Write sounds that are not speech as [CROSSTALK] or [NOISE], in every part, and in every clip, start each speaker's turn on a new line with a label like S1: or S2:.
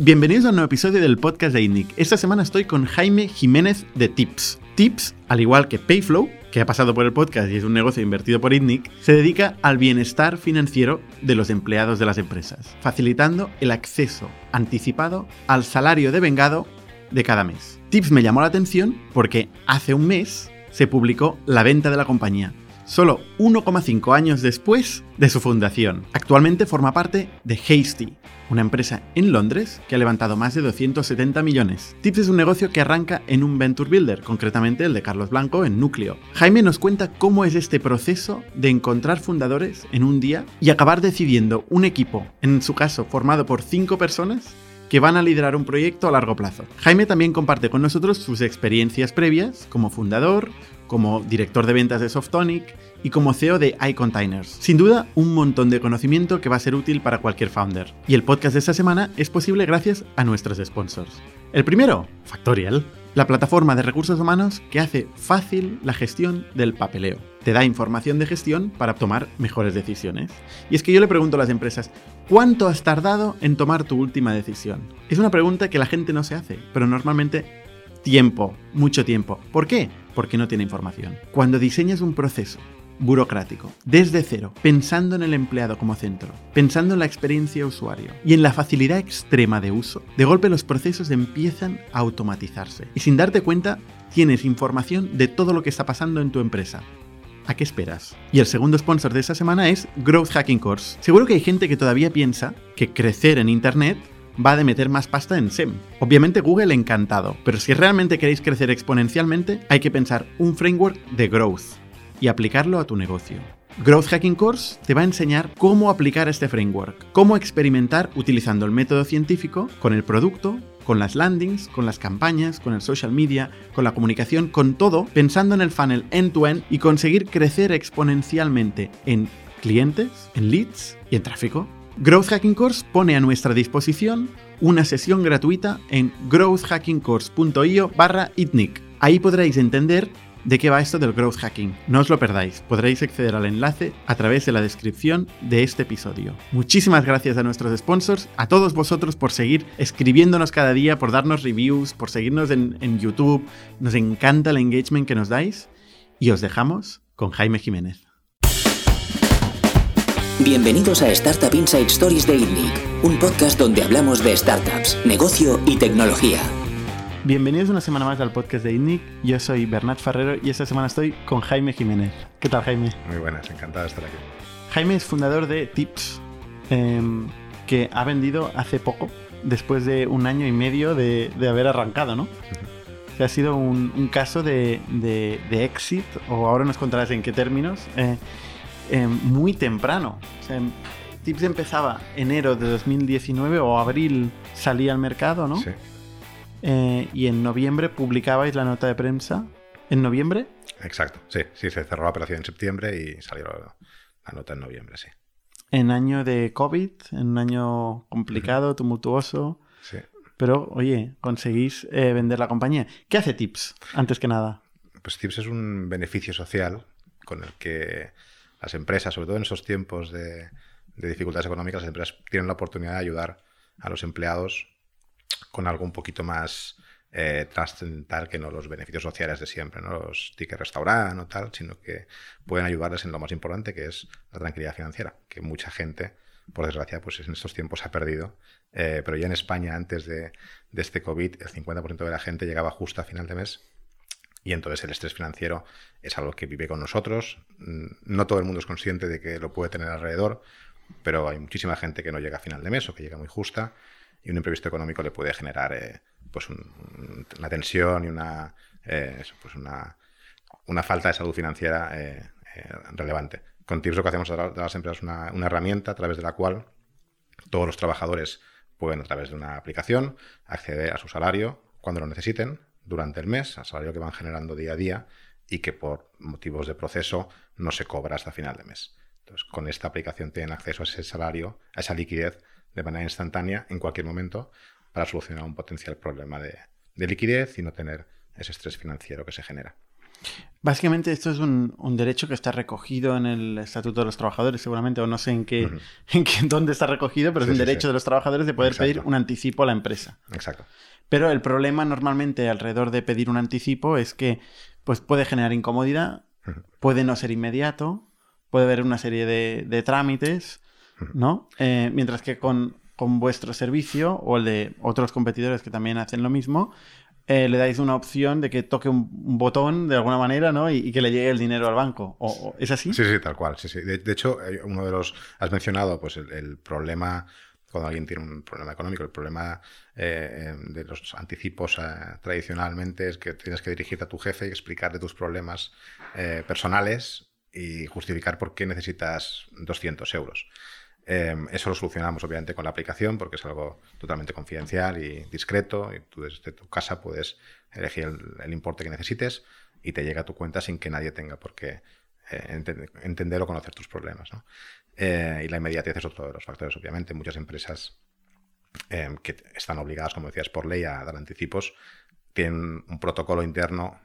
S1: Bienvenidos a un nuevo episodio del podcast de INNIC. Esta semana estoy con Jaime Jiménez de Tips. Tips, al igual que Payflow, que ha pasado por el podcast y es un negocio invertido por INNIC, se dedica al bienestar financiero de los empleados de las empresas, facilitando el acceso anticipado al salario de vengado de cada mes. Tips me llamó la atención porque hace un mes se publicó la venta de la compañía, solo 1,5 años después de su fundación. Actualmente forma parte de Hasty, una empresa en Londres que ha levantado más de 270 millones. Tips es un negocio que arranca en un Venture Builder, concretamente el de Carlos Blanco en Núcleo. Jaime nos cuenta cómo es este proceso de encontrar fundadores en un día y acabar decidiendo un equipo, en su caso formado por 5 personas, que van a liderar un proyecto a largo plazo. Jaime también comparte con nosotros sus experiencias previas como fundador, como director de ventas de Softonic y como CEO de iContainers. Sin duda, un montón de conocimiento que va a ser útil para cualquier founder. Y el podcast de esta semana es posible gracias a nuestros sponsors. El primero, Factorial, la plataforma de recursos humanos que hace fácil la gestión del papeleo. Te da información de gestión para tomar mejores decisiones. Y es que yo le pregunto a las empresas, ¿cuánto has tardado en tomar tu última decisión? Es una pregunta que la gente no se hace, pero normalmente tiempo, mucho tiempo. ¿Por qué? Porque no tiene información. Cuando diseñas un proceso burocrático, desde cero, pensando en el empleado como centro, pensando en la experiencia usuario y en la facilidad extrema de uso, de golpe los procesos empiezan a automatizarse. Y sin darte cuenta, tienes información de todo lo que está pasando en tu empresa. ¿A qué esperas? Y el segundo sponsor de esta semana es Growth Hacking Course. Seguro que hay gente que todavía piensa que crecer en Internet va de meter más pasta en SEM. Obviamente Google encantado, pero si realmente queréis crecer exponencialmente, hay que pensar un framework de growth y aplicarlo a tu negocio. Growth Hacking Course te va a enseñar cómo aplicar este framework, cómo experimentar utilizando el método científico con el producto, con las landings, con las campañas, con el social media, con la comunicación, con todo, pensando en el funnel end-to-end y conseguir crecer exponencialmente en clientes, en leads y en tráfico. Growth Hacking Course pone a nuestra disposición una sesión gratuita en growthhackingcourse.io barra itnic. Ahí podréis entender de qué va esto del growth hacking. No os lo perdáis, podréis acceder al enlace a través de la descripción de este episodio. Muchísimas gracias a nuestros sponsors, a todos vosotros por seguir escribiéndonos cada día, por darnos reviews, por seguirnos en, en YouTube. Nos encanta el engagement que nos dais y os dejamos con Jaime Jiménez.
S2: Bienvenidos a Startup Inside Stories de INNIC, un podcast donde hablamos de startups, negocio y tecnología.
S1: Bienvenidos una semana más al podcast de INNIC. Yo soy Bernat Ferrero y esta semana estoy con Jaime Jiménez. ¿Qué tal, Jaime?
S3: Muy buenas, encantado de estar aquí.
S1: Jaime es fundador de Tips, em, que ha vendido hace poco, después de un año y medio de, de haber arrancado, ¿no? Ha sido un, un caso de, de, de, exit, o ahora nos contarás en qué términos, eh, eh, muy temprano. O sea, Tips empezaba enero de 2019 o abril salía al mercado, ¿no?
S3: Sí.
S1: Eh, y en noviembre publicabais la nota de prensa. ¿En noviembre?
S3: Exacto, sí, sí, se cerró la operación en septiembre y salió la nota en noviembre, sí.
S1: En año de COVID, en un año complicado, tumultuoso.
S3: Sí.
S1: Pero, oye, conseguís eh, vender la compañía. ¿Qué hace Tips, antes que nada?
S3: Pues Tips es un beneficio social con el que las empresas, sobre todo en esos tiempos de, de dificultades económicas, las empresas tienen la oportunidad de ayudar a los empleados con algo un poquito más eh, trascendental que no los beneficios sociales de siempre, no los tickets restaurant o tal, sino que pueden ayudarles en lo más importante, que es la tranquilidad financiera, que mucha gente, por desgracia, pues en estos tiempos ha perdido. Eh, pero ya en España, antes de, de este COVID, el 50% de la gente llegaba justo a final de mes y entonces el estrés financiero es algo que vive con nosotros. No todo el mundo es consciente de que lo puede tener alrededor, pero hay muchísima gente que no llega a final de mes o que llega muy justa y un imprevisto económico le puede generar eh, pues un, una tensión y una, eh, pues una, una, falta de salud financiera eh, relevante. Con Tips lo que hacemos a las empresas una, una, herramienta a través de la cual todos los trabajadores pueden a través de una aplicación acceder a su salario cuando lo necesiten durante el mes, al salario que van generando día a día y que por motivos de proceso no se cobra hasta final de mes. Entonces, con esta aplicación tienen acceso a ese salario, a esa liquidez de manera instantánea en cualquier momento para solucionar un potencial problema de, de liquidez y no tener ese estrés financiero que se genera.
S1: Básicamente esto es un, un, derecho que está recogido en el Estatuto de los Trabajadores, seguramente, o no sé en qué, uh [LAUGHS] -huh. en qué dónde está recogido, pero sí, es un sí, derecho sí. de los trabajadores de poder Exacto. pedir un anticipo a la empresa.
S3: Exacto.
S1: Pero el problema normalmente alrededor de pedir un anticipo es que pues, puede generar incomodidad, puede no ser inmediato, puede haber una serie de, de trámites. ¿no? Eh, mientras que con, con vuestro servicio o el de otros competidores que también hacen lo mismo, eh, le dais una opción de que toque un, un botón de alguna manera, ¿no? Y, y, que le llegue el dinero al banco. ¿O, o ¿Es así?
S3: Sí, sí, tal cual. Sí, sí. De, de hecho, uno de los. Has mencionado, pues, el, el, problema. Cuando alguien tiene un problema económico, el problema eh, de los anticipos eh, tradicionalmente es que tienes que dirigirte a tu jefe y explicarle tus problemas eh, personales y justificar por qué necesitas 200 euros. Eh, eso lo solucionamos obviamente con la aplicación porque es algo totalmente confidencial y discreto y tú desde tu casa puedes elegir el, importe que necesites y te llega a tu cuenta sin que nadie tenga por qué ent entender o conocer tus problemas. y la inmediatez es otro de los factores, obviamente. Muchas empresas eh, que están obligadas, como decías, por ley a dar anticipos, tienen un protocolo interno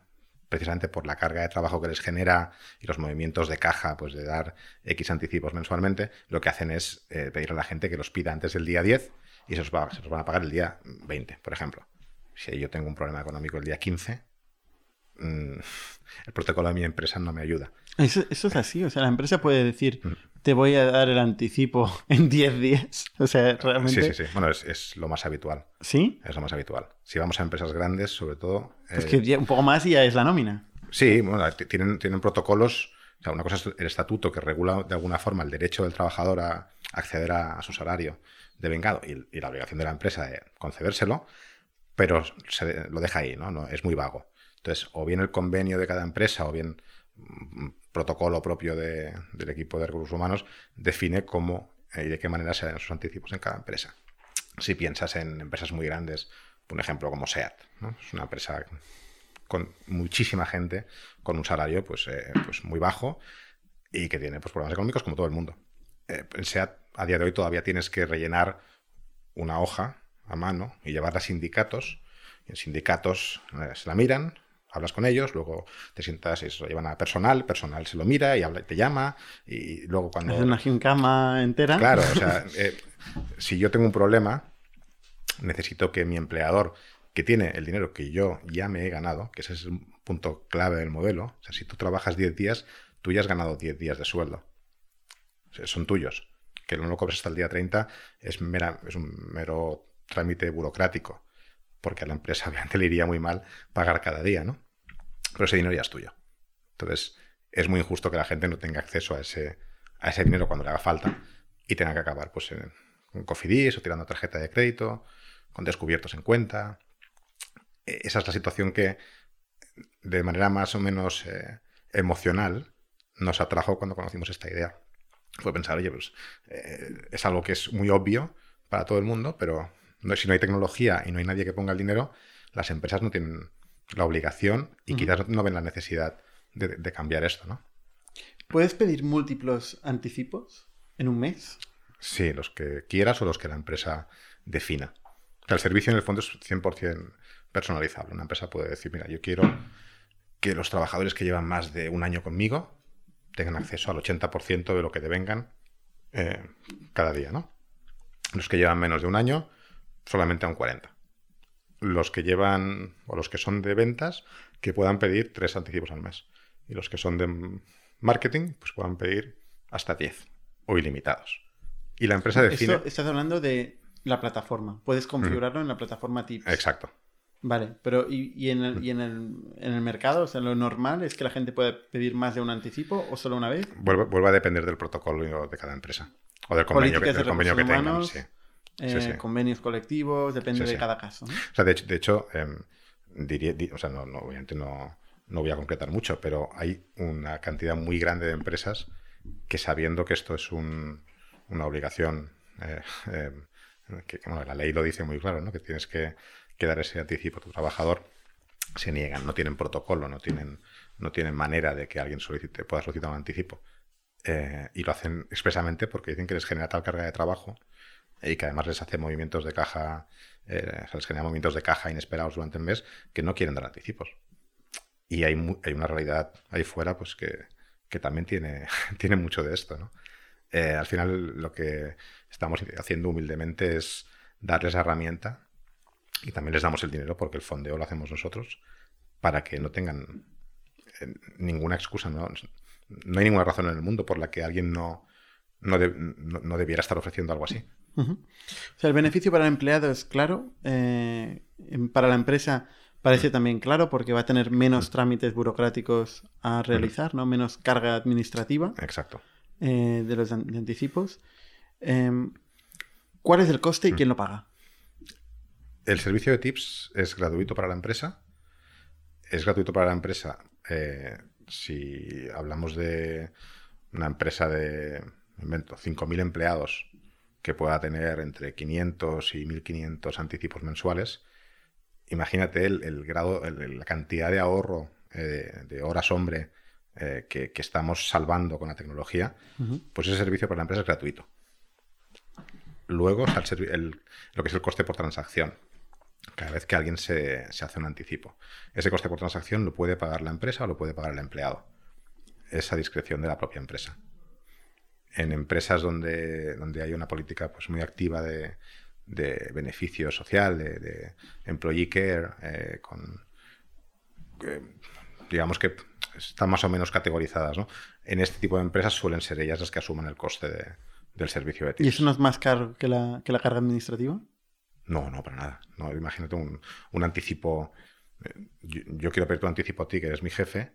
S3: precisamente por la carga de trabajo que les genera y los movimientos de caja, pues de dar X anticipos mensualmente, lo que hacen es eh, pedir a la gente que los pida antes del día 10 y se se los van a pagar el día 20, por ejemplo. Si yo tengo un problema económico el día 15, mmm, [LAUGHS] el protocolo de mi empresa no me ayuda.
S1: Eso, eso, es así, o sea, la empresa puede decir, mm. te voy a dar el anticipo [LAUGHS] en 10 días. O sea, realmente.
S3: Sí, sí, sí. Bueno, es, es, lo más habitual.
S1: ¿Sí?
S3: Es lo más habitual. Si vamos a empresas grandes, sobre todo.
S1: Pues eh... que un poco más y ya es la nómina.
S3: Sí, bueno, tienen, tienen protocolos. O sea, una cosa es el estatuto que regula de alguna forma el derecho del trabajador a acceder a, a su salario de vengado y, y, la obligación de la empresa de concedérselo, pero se lo deja ahí, ¿no? no es muy vago. Entonces, o bien el convenio de cada empresa o bien un protocolo propio de, del equipo de recursos humanos define cómo y de qué manera se dan sus anticipos en cada empresa. Si piensas en empresas muy grandes, por ejemplo, como SEAT, es una empresa con muchísima gente, con un salario pues, eh, pues muy bajo y que tiene pues, problemas económicos como todo el mundo. Eh, en SEAT, a día de hoy, todavía tienes que rellenar una hoja a mano y llevarla a sindicatos. Y en sindicatos eh, se la miran, hablas con ellos, luego te sientas y se lo llevan a personal, personal se lo mira y habla, te llama y luego cuando...
S1: Es una gincama entera.
S3: Claro, o sea, [LAUGHS] eh, si yo tengo un problema, necesito que mi empleador, que tiene el dinero que yo ya me he ganado, que ese es un punto clave del modelo, o sea, si tú trabajas 10 días, tú ya has ganado 10 días de sueldo. O sea, son tuyos. Que no lo cobres hasta el día 30 es, mera, es un mero trámite burocrático porque a la empresa [LAUGHS] obviamente le iría muy mal pagar cada día, ¿no? Pero ese dinero ya es tuyo. Entonces, es muy injusto que la gente no tenga acceso a ese, a ese dinero cuando le haga falta y tenga que acabar pues, en un cofidis o tirando tarjeta de crédito, con descubiertos en cuenta. E, esa es la situación que, de manera más o menos eh, emocional, nos atrajo cuando conocimos esta idea. Fue pensar, oye, pues eh, es algo que es muy obvio para todo el mundo, pero no, si no hay tecnología y no hay nadie que ponga el dinero, las empresas no tienen la obligación y uh -huh. quizás no ven la necesidad de, de, cambiar esto, ¿no?
S1: ¿Puedes pedir múltiples anticipos en un mes?
S3: Sí, los que quieras o los que la empresa defina. O sea, el servicio en el fondo es 100% personalizable. Una empresa puede decir, mira, yo quiero que los trabajadores que llevan más de un año conmigo tengan acceso al 80% de lo que devengan eh, cada día, ¿no? Los que llevan menos de un año, solamente a un 40. Los que llevan, o los que son de ventas, que puedan pedir tres anticipos al mes. Y los que son de marketing, pues puedan pedir hasta 10 o ilimitados. Y la empresa define...
S1: Esto, estás hablando de la plataforma. Puedes configurarlo mm. en la plataforma Tips.
S3: Exacto.
S1: Vale, pero ¿y, y, en, el, y en, el, en, el, mercado? O sea, ¿lo normal es que la gente puede pedir más de un anticipo o solo una vez?
S3: Vuelve, vuelve a depender del protocolo de cada empresa. O del convenio, que, del convenio que tengan. Sí.
S1: Eh, sí, sí. convenios colectivos, depende sí, de cada caso. ¿no?
S3: O sea, de hecho, de hecho eh, diría, di, o sea, no, no, obviamente no, no voy a concretar mucho, pero hay una cantidad muy grande de empresas que sabiendo que esto es un, una obligación, eh, [LAUGHS] que bueno, la ley lo dice muy claro, ¿no? que tienes que, que, dar ese anticipo a tu trabajador, se niegan, no tienen protocolo, no tienen, no tienen manera de que alguien solicite, pueda solicitar un anticipo. Eh, y lo hacen expresamente porque dicen que les genera tal carga de trabajo y que además les hace movimientos de caja, eh, les genera movimientos de caja inesperados durante el mes que no quieren dar anticipos. Y hay, hay una realidad ahí fuera pues que, que también tiene, [LAUGHS] tiene mucho de esto. ¿no? Eh, al final lo que estamos haciendo humildemente es darles la herramienta y también les damos el dinero porque el fondeo lo hacemos nosotros para que no tengan eh, ninguna excusa. ¿no? no hay ninguna razón en el mundo por la que alguien no, no, no, debiera estar ofreciendo algo así.
S1: O sea, el beneficio para el empleado es claro. Eh, para la empresa parece también claro porque va a tener menos trámites burocráticos a realizar, ¿no? Menos carga administrativa.
S3: Exacto.
S1: Eh, de los anticipos. Em, ¿Cuál es el coste y quién lo paga?
S3: El servicio de tips es gratuito para la empresa. Es gratuito para la empresa eh, si hablamos de una empresa de, invento, 5.000 empleados que pueda tener entre 500 y 1.500 anticipos mensuales, imagínate el, grado, la cantidad de ahorro eh, de horas hombre eh, que, estamos salvando con la tecnología, pues ese servicio para la empresa es gratuito. Luego está lo que es el coste por transacción. Cada vez que alguien se, hace un anticipo. Ese coste por transacción lo puede pagar la empresa o lo puede pagar el empleado. Esa discreción de la propia empresa. En empresas donde, donde hay una política pues, muy activa de, beneficio social, de, employee care, eh, con, digamos que están más o menos categorizadas. ¿no? En este tipo de empresas suelen ser ellas las que asuman el coste del servicio de
S1: ¿Y eso no es más caro que la, que la carga administrativa?
S3: No, no, para nada. No, imagínate un, anticipo. Eh, yo, quiero pedir tu anticipo a ti, que eres mi jefe.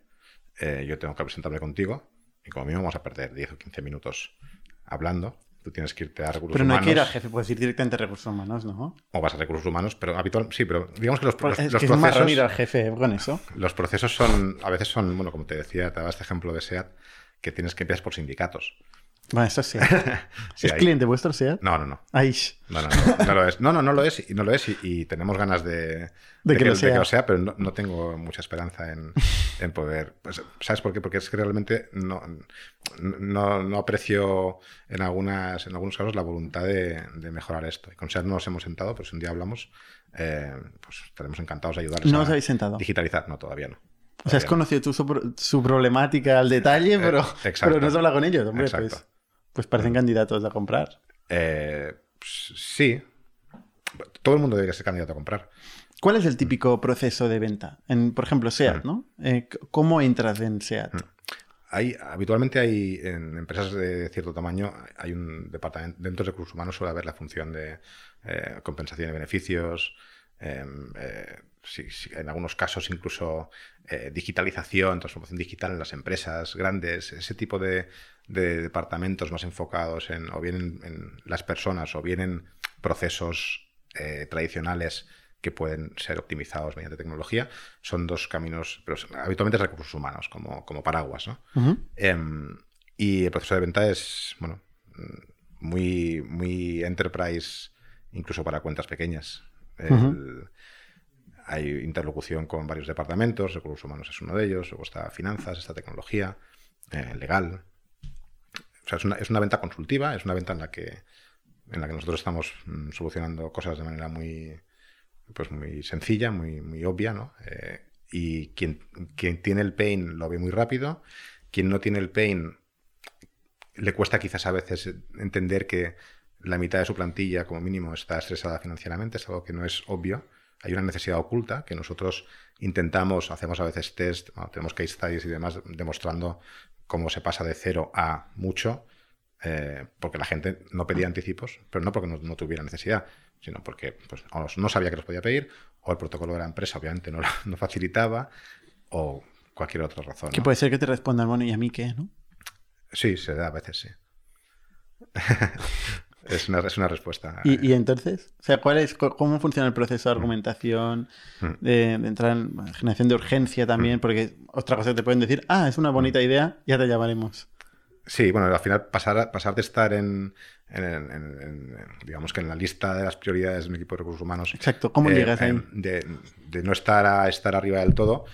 S3: Eh, yo tengo que presentarme contigo. Y como mínimo vamos a perder 10 o 15 minutos hablando. Tú tienes que irte a recursos humanos.
S1: Pero
S3: no hay
S1: que ir al jefe, puedes ir directamente a recursos humanos, ¿no?
S3: O vas a recursos humanos, pero habitual, sí, pero digamos que los,
S1: pues
S3: los,
S1: es que
S3: procesos.
S1: Es ir al jefe con eso.
S3: Los procesos son, a veces son, bueno, como te decía, te daba este ejemplo de SEAT, que tienes que empezar por sindicatos.
S1: Bueno, eso sí. [LAUGHS] ¿Es cliente vuestro SEAT?
S3: No, no, no.
S1: Ahí.
S3: No, no, no, no lo es. No, no, no lo es. Y, no lo es y, tenemos ganas de, que, lo sea. pero no, tengo mucha esperanza en, poder. Pues, ¿Sabes por qué? Porque es que realmente no, no, aprecio en, algunas, en algunos casos la voluntad de, mejorar esto. Y con SEAT no nos hemos sentado, pero si un día hablamos, eh, pues estaremos encantados de ayudarles
S1: ¿No os habéis sentado?
S3: digitalizar. No, todavía no.
S1: O sea, has conocido tú su, problemática al detalle, eh, pero, pero no has hablado con ellos, hombre. Pues, pues parecen candidatos a comprar.
S3: Eh, pues, sí. Todo el mundo debería ser candidato a comprar.
S1: ¿Cuál es el típico proceso de venta? En, por ejemplo, SEAT, mm. ¿no? Eh, ¿Cómo entras en SEAT? Mm.
S3: Hay, habitualmente hay en empresas de cierto tamaño hay un departamento dentro de recursos humanos suele haber la función de eh, compensación de beneficios em, en algunos casos incluso digitalización transformación digital en las empresas grandes ese tipo de, de departamentos más enfocados en o bien en, las personas o bien en procesos eh, tradicionales que pueden ser optimizados mediante tecnología, son dos caminos, pero habitualmente es recursos humanos, como, como paraguas. ¿no? Em, y el proceso de venta es, bueno, muy, muy enterprise, incluso para cuentas pequeñas. Hay interlocución con varios departamentos, recursos humanos es uno de ellos, luego está finanzas, está tecnología, eh, legal, es una, es una, venta consultiva, es una venta en la que, en la que nosotros estamos mm, solucionando cosas de manera muy, pues muy sencilla, muy, muy obvia, ¿no? Eh, y quien, quien tiene el pain lo ve muy rápido, quien no tiene el pain le cuesta quizás a veces entender que la mitad de su plantilla como mínimo está estresada financieramente, es algo que no es obvio. Hay una necesidad oculta que nosotros intentamos, hacemos a veces test, tenemos case studies y demás demostrando cómo se pasa de cero a mucho, eh, porque la gente no pedía anticipos, pero no porque no, tuviera necesidad, sino porque pues, no sabía que los podía pedir, o el protocolo de la empresa obviamente no, [LAUGHS] no facilitaba, o cualquier otra razón.
S1: Que puede ser que te respondan, bueno, ¿y a mí qué? ¿no?
S3: Sí, se da a veces, sí. [LAUGHS] es, una, es una respuesta.
S1: ¿Y, entonces? O sea, ¿cuál es, ¿cómo funciona el proceso de argumentación, mm. de, entrar en generación de urgencia también? Mm. Porque otra cosa que te pueden decir, ah, es una bonita idea, ya te llamaremos.
S3: Sí, bueno, al final pasar, pasar de estar en, digamos que en la lista de las prioridades de un equipo de recursos humanos.
S1: Exacto, ¿cómo eh, llegas ahí?
S3: De, no estar a estar arriba del todo,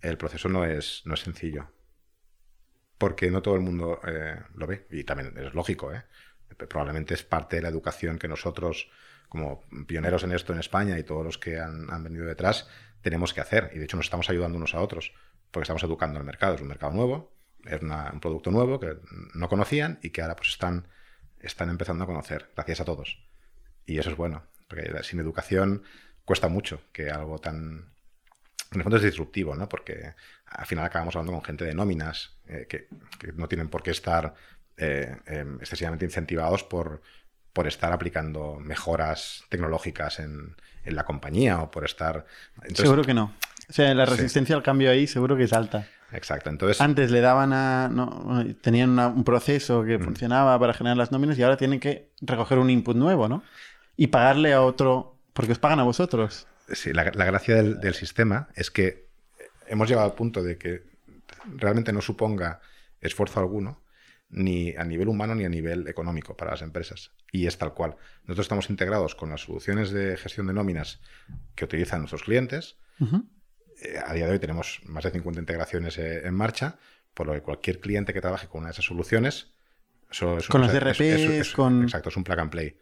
S3: el proceso no es, no es sencillo. Porque no todo el mundo eh, lo ve. Y también es lógico, ¿eh? Probablemente es parte de la educación que nosotros, como pioneros en esto en España y todos los que han, han venido detrás, tenemos que hacer. Y de hecho nos estamos ayudando unos a otros porque estamos educando al mercado, es un mercado nuevo, es un producto nuevo que no conocían y que ahora pues están, están empezando a conocer, gracias a todos. Y eso es bueno, porque sin educación cuesta mucho que algo tan... En el fondo es disruptivo, ¿no? Porque al final acabamos hablando con gente de nóminas eh, que no tienen por qué estar eh, eh, excesivamente incentivados por, por estar aplicando mejoras tecnológicas en, en la compañía o por estar... Entonces,
S1: seguro que no. O sea, la
S3: Sí.
S1: resistencia al cambio ahí seguro que es alta.
S3: Exacto, entonces...
S1: Antes le daban a. no, tenían una- un proceso que funcionaba para generar las nóminas y ahora tienen que recoger un input nuevo, ¿no? Y pagarle a otro. Porque os pagan a vosotros.
S3: Sí, la, la gracia del, del sistema es que hemos llegado al punto de que realmente no suponga esfuerzo alguno, ni a nivel humano ni a nivel económico para las empresas. Y es tal cual. Nosotros estamos integrados con las soluciones de gestión de nóminas que utilizan nuestros clientes. Eh, a día de hoy tenemos más de 50 integraciones eh, en marcha, por lo que cualquier cliente que trabaje con una de esas soluciones... eso es-
S1: Con los DRPs, con-
S3: Exacto, es un plug and play.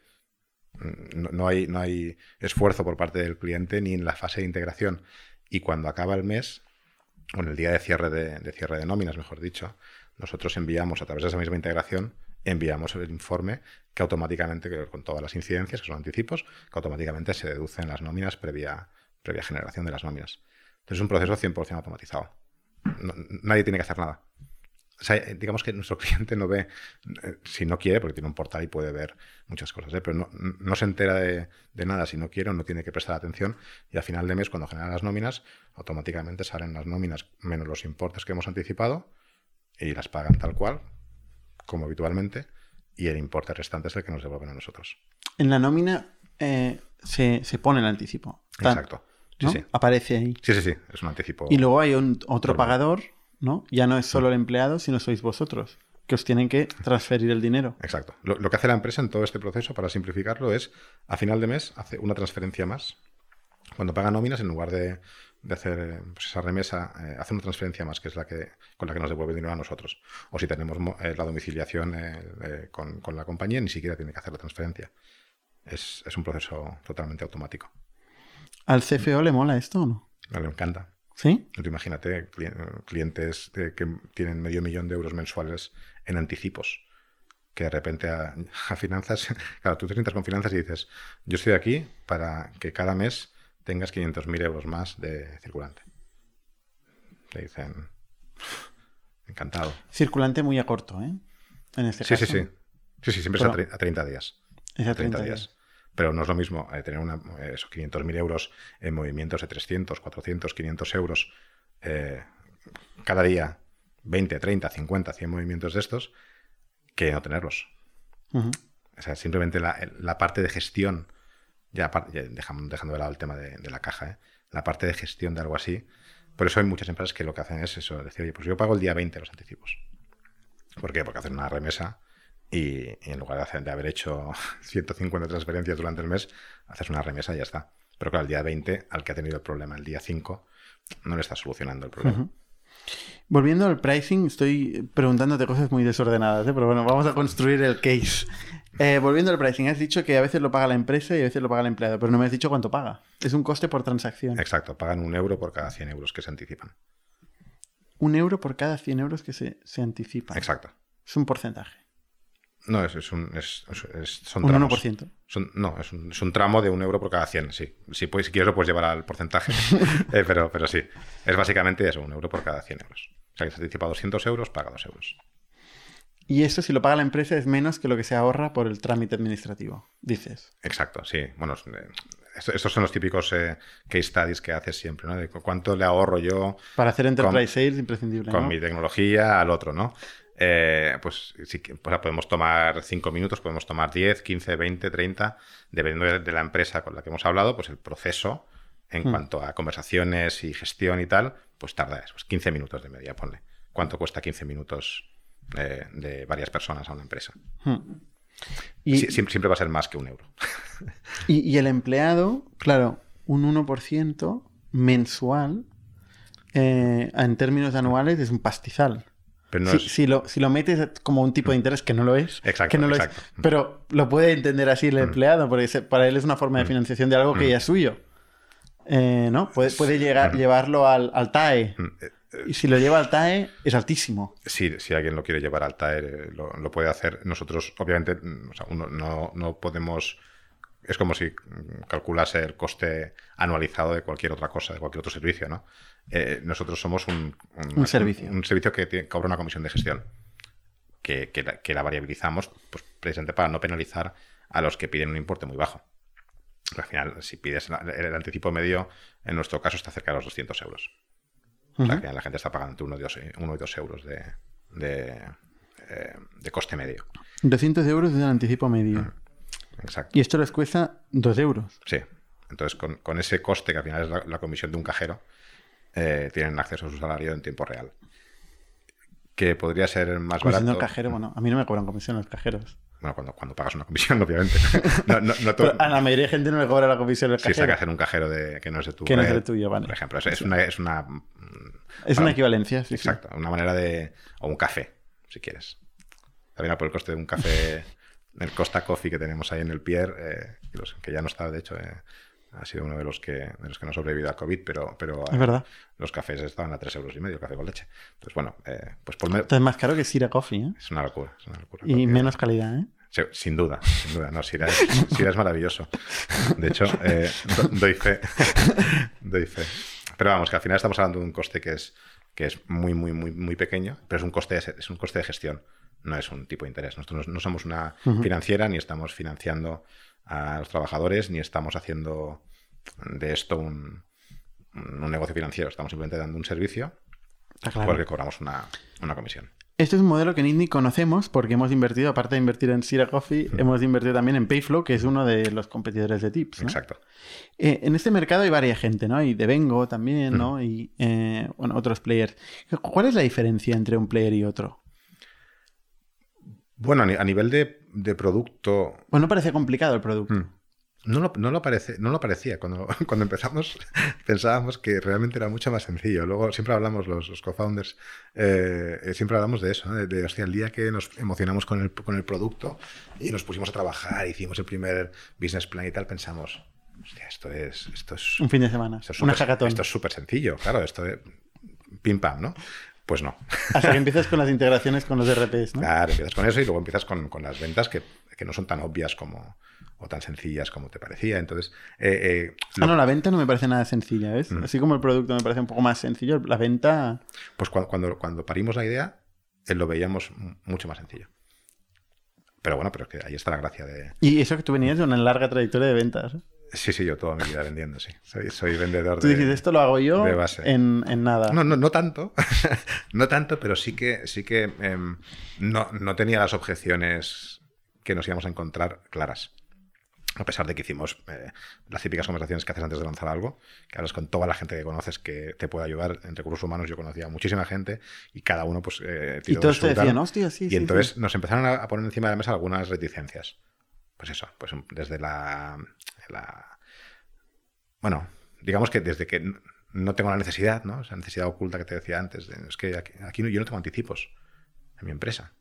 S3: Mm, No, no hay, no hay esfuerzo por parte del cliente ni en la fase de integración. Y cuando acaba el mes, o en el día de cierre de, de cierre de nóminas, mejor dicho, nosotros enviamos a través de esa misma integración, enviamos el informe que automáticamente, con todas las incidencias, que son anticipos, que automáticamente se deducen las nóminas previa, previa generación de las nóminas. Entonces es un proceso 100% automatizado. Nadie tiene que hacer nada. Eh, digamos que nuestro [LAUGHS] cliente no ve, eh, si no quiere, porque tiene un portal y puede ver muchas cosas, ¿eh? pero no, se entera de, de nada si no quiere o no tiene que prestar atención. Y al final de mes, cuando generan las nóminas, automáticamente salen las nóminas menos los importes que hemos anticipado y las pagan tal cual, como habitualmente, y el importe restante es el que nos devuelven a nosotros.
S1: En la nómina eh, se, se pone el anticipo. Tan,
S3: Exacto. Sí,
S1: ¿no?
S3: sí.
S1: Aparece ahí.
S3: Sí, sí, sí. Es un anticipo.
S1: Y luego hay un, otro pagador, ¿no? Ya no es solo el empleado, sino sois vosotros, que os tienen que transferir el dinero.
S3: Exacto. Lo, lo que hace la empresa en todo este proceso, para simplificarlo, es a final de mes hace una transferencia más. Cuando paga nóminas, en lugar de, de hacer pues, esa remesa, eh, hace una transferencia más, que es la que con la que nos devuelve dinero a nosotros. O si tenemos mo- eh, la domiciliación eh, con, con la compañía, ni siquiera tiene que hacer la transferencia. Es, es un proceso totalmente automático.
S1: ¿Al CFO le mola esto o no?
S3: Me encanta.
S1: ¿Sí?
S3: Tú imagínate cli- clientes que tienen medio millón de euros mensuales en anticipos. Que de repente a, a finanzas, [LAUGHS] claro, tú te sientas con finanzas y dices, yo estoy aquí para que cada mes tengas 500.000 euros más de circulante. Te dicen, encantado.
S1: Circulante muy a corto, ¿eh? En este
S3: Sí, sí,
S1: caso.
S3: sí. Sí, sí, siempre es a
S1: Pero-
S3: tre- a 30 días.
S1: Es a
S3: 30
S1: 30
S3: días.
S1: días.
S3: Pero no es lo mismo eh, tener una, esos 500.000 euros en movimientos de 300, 400, 500 euros eh, cada día, 20, 30, 50, 100 movimientos de estos, que no tenerlos. O sea, simplemente la, la parte de gestión, ya, ya dejando, dejando de lado el tema de, la caja, ¿eh? la parte de gestión de algo así. Por eso hay muchas empresas que lo que hacen es eso, decir, oye, pues yo pago el día 20 los anticipos. ¿Por qué? Porque hacen una remesa y, en lugar de, hacer- de haber hecho [LAUGHS] 150 transferencias durante el mes, haces una remesa y ya está. Pero claro, el día 20, al que ha tenido el problema el día 5, no le está solucionando el problema.
S1: Volviendo al pricing, estoy preguntándote cosas muy desordenadas, ¿eh? pero bueno, vamos a construir el case. Eh, volviendo al pricing, has dicho que a veces lo paga la empresa y a veces lo paga el empleado, pero no me has dicho cuánto paga. Es un coste por transacción.
S3: Exacto, pagan un euro por cada 100 euros que se anticipan.
S1: Un euro por cada 100 euros que se, se anticipan.
S3: Exacto.
S1: Es un porcentaje.
S3: No, es, es un, es- es- son
S1: Un
S3: tramos.
S1: 1%.
S3: Son- no, es un, es un tramo de un euro por cada 100, sí. Si, puedes, si quieres lo puedes llevar al porcentaje, [LAUGHS] Eh, pero, pero sí. Es básicamente eso, un euro por cada 100 euros. O sea, que se anticipa 200 euros, paga 2 euros.
S1: Y esto, si lo paga la empresa, es menos que lo que se ahorra por el trámite administrativo, dices.
S3: Exacto, sí. Bueno, eh, esto- estos son los típicos eh, case studies que haces siempre, ¿no? De cuánto le ahorro yo
S1: Para hacer enterprise
S3: Con-
S1: sales, imprescindible.
S3: con
S1: ¿no?
S3: mi tecnología al otro, ¿no? Eh, pues sí pues, podemos tomar 5 minutos, podemos tomar 10, 15, 20, 30, dependiendo de, de la empresa con la que hemos hablado, pues el proceso en
S1: Hmm.
S3: cuanto a conversaciones y gestión y tal, pues tarda eso, pues 15 minutos de media, ponle. ¿Cuánto cuesta 15 minutos eh, de varias personas a una empresa?
S1: Hmm. Y,
S3: siempre, siempre va a ser más que un euro. [LAUGHS]
S1: y- y el empleado, claro, un 1% mensual, eh, en términos anuales, es un pastizal.
S3: Pero no
S1: si,
S3: es-
S1: si lo, si lo metes como un tipo de interés que no lo es,
S3: Exacto,
S1: que no lo es, pero lo puede entender así el empleado, porque se- para él es una forma de financiación de algo que ya es suyo. Eh, ¿No? Puede, puede llegar, llevarlo al, al TAE.
S3: Eh,
S1: Y si lo lleva al TAE, es altísimo.
S3: Si, si alguien lo quiere llevar al TAE, lo, lo puede hacer. Nosotros, obviamente, mm, o sea, uno, no, no podemos. Es como si mm, calculase el coste anualizado de cualquier otra cosa, de cualquier otro servicio, ¿no? Eh, nosotros somos un,
S1: Un servicio.
S3: Un, servicio que tiene- cobra una comisión de gestión. Que, que la, que la variabilizamos pues, precisamente para no penalizar a los que piden un importe muy bajo. Al final, si pides el anticipo medio, en nuestro caso está cerca de los 200 euros. O sea, que la gente está pagando entre 1 y 2, uno y dos euros de, de, eh, de coste medio.
S1: 200 euros es el anticipo medio.
S3: Exacto.
S1: Y esto les cuesta 2 euros.
S3: Sí. Entonces, con, con ese coste, que al final es la, la comisión de un cajero, eh, tienen acceso a su salario en tiempo real. Que podría ser más
S1: Como
S3: barato.
S1: cajero, bueno, a mí no me cobran comisión los cajeros.
S3: Bueno, cuando, cuando pagas una comisión, [LAUGHS] obviamente. No, no, no
S1: a la mayoría de gente no le cobra la comisión los
S3: si
S1: cajeros.
S3: sacas en un cajero de, que no es de tu
S1: Que no es de tuyo, vale.
S3: Por ejemplo, es, es una, es una
S1: Es
S3: Bueno,
S1: una equivalencia, sí, sí.
S3: Exacto, una manera de. O un café, si quieres. También por el coste de un café, [LAUGHS] el Costa Coffee que tenemos ahí en el Pier, eh, que, que ya no está, de hecho, eh, ha sido uno de los que, de los que no ha sobrevivido al COVID, pero, pero
S1: Es verdad.
S3: los cafés estaban a 3 euros y medio, café con leche. Entonces, bueno, eh, pues por me-
S1: Esto es más caro que Sira Coffee, ¿eh?
S3: es una locura. Es una locura
S1: Y menos calidad, ¿eh?
S3: Sí, sin duda, sin duda. No, Sira es, [LAUGHS] Sira es maravilloso. De hecho, eh, do- doy fe. [LAUGHS] doy fe. Pero vamos, que al final estamos hablando de un coste que es, que es muy, muy, muy, muy pequeño, pero es un coste, de- es un coste de gestión, no es un tipo de interés. Nosotros no, no somos una financiera, ni estamos financiando a los trabajadores, ni estamos haciendo de esto un, un negocio financiero. Estamos simplemente dando un servicio
S1: Está claro.
S3: porque cobramos una, una comisión.
S1: Este es un modelo que en Indie conocemos porque hemos invertido, aparte de invertir en Sira Coffee, hemos invertido también en Payflow, que es uno de los competidores de Tips. ¿no?
S3: Exacto.
S1: Eh, en este mercado hay varias gente, ¿no? Y de Vengo también, ¿no? Y eh, bueno, otros players. ¿Cuál es la diferencia entre un player y otro?
S3: Bueno, a nivel de, de producto,
S1: Pues no parece complicado el producto.
S3: Mm. No lo, no lo parece, no lo parecía. Cuando, [LAUGHS] cuando empezamos [LAUGHS] pensábamos que realmente era mucho más sencillo. Luego siempre hablamos, los, los co-founders, eh, eh, siempre hablamos de eso, ¿no? de, de, hostia, el día que nos emocionamos con el, con el producto y nos pusimos a trabajar, hicimos el primer business plan y tal, pensamos, hostia, esto es... Esto es
S1: Un fin de semana.
S3: esto es
S1: Una
S3: súper-
S1: hackathon.
S3: Esto es súper sencillo, claro, esto es pim pam, ¿no? Pues no.
S1: Hasta que empiezas con las integraciones con los RPs, ¿no?
S3: Claro, empiezas con eso y luego empiezas con, con las ventas que, que no son tan obvias como o tan sencillas como te parecía. Entonces, eh, eh,
S1: Ah, no, la venta no me parece nada sencilla, ¿ves?
S3: Mm.
S1: Así como el producto me parece un poco más sencillo, la venta...
S3: pues cuando, cuando, cuando parimos la idea, eh, lo veíamos mucho más sencillo. Pero bueno, pero es que ahí está la gracia de...
S1: Y eso que tú venías de una larga trayectoria de ventas.
S3: Sí, sí, yo toda mi vida vendiendo, sí. Soy, soy vendedor
S1: Tú
S3: de...
S1: dices, esto lo hago yo
S3: de base.
S1: en, en nada.
S3: No, no, no tanto, [LAUGHS] no tanto, pero sí que, sí que em, no, no tenía las objeciones que nos íbamos a encontrar claras. A pesar de que hicimos eh, las típicas conversaciones que haces antes de lanzar algo, que hablas con toda la gente que conoces que te puede ayudar. En recursos humanos yo conocía a muchísima gente y cada uno pues eh,
S1: y
S3: tiró
S1: todos te decían, hostia, sí,
S3: Y
S1: sí,
S3: entonces
S1: sí".
S3: nos empezaron a a poner encima de la mesa algunas reticencias. Pues eso, pues desde la, Bueno, digamos que desde que no tengo la necesidad, ¿no? Esa necesidad oculta que te decía antes. es que aquí, aquí yo no tengo anticipos en mi empresa.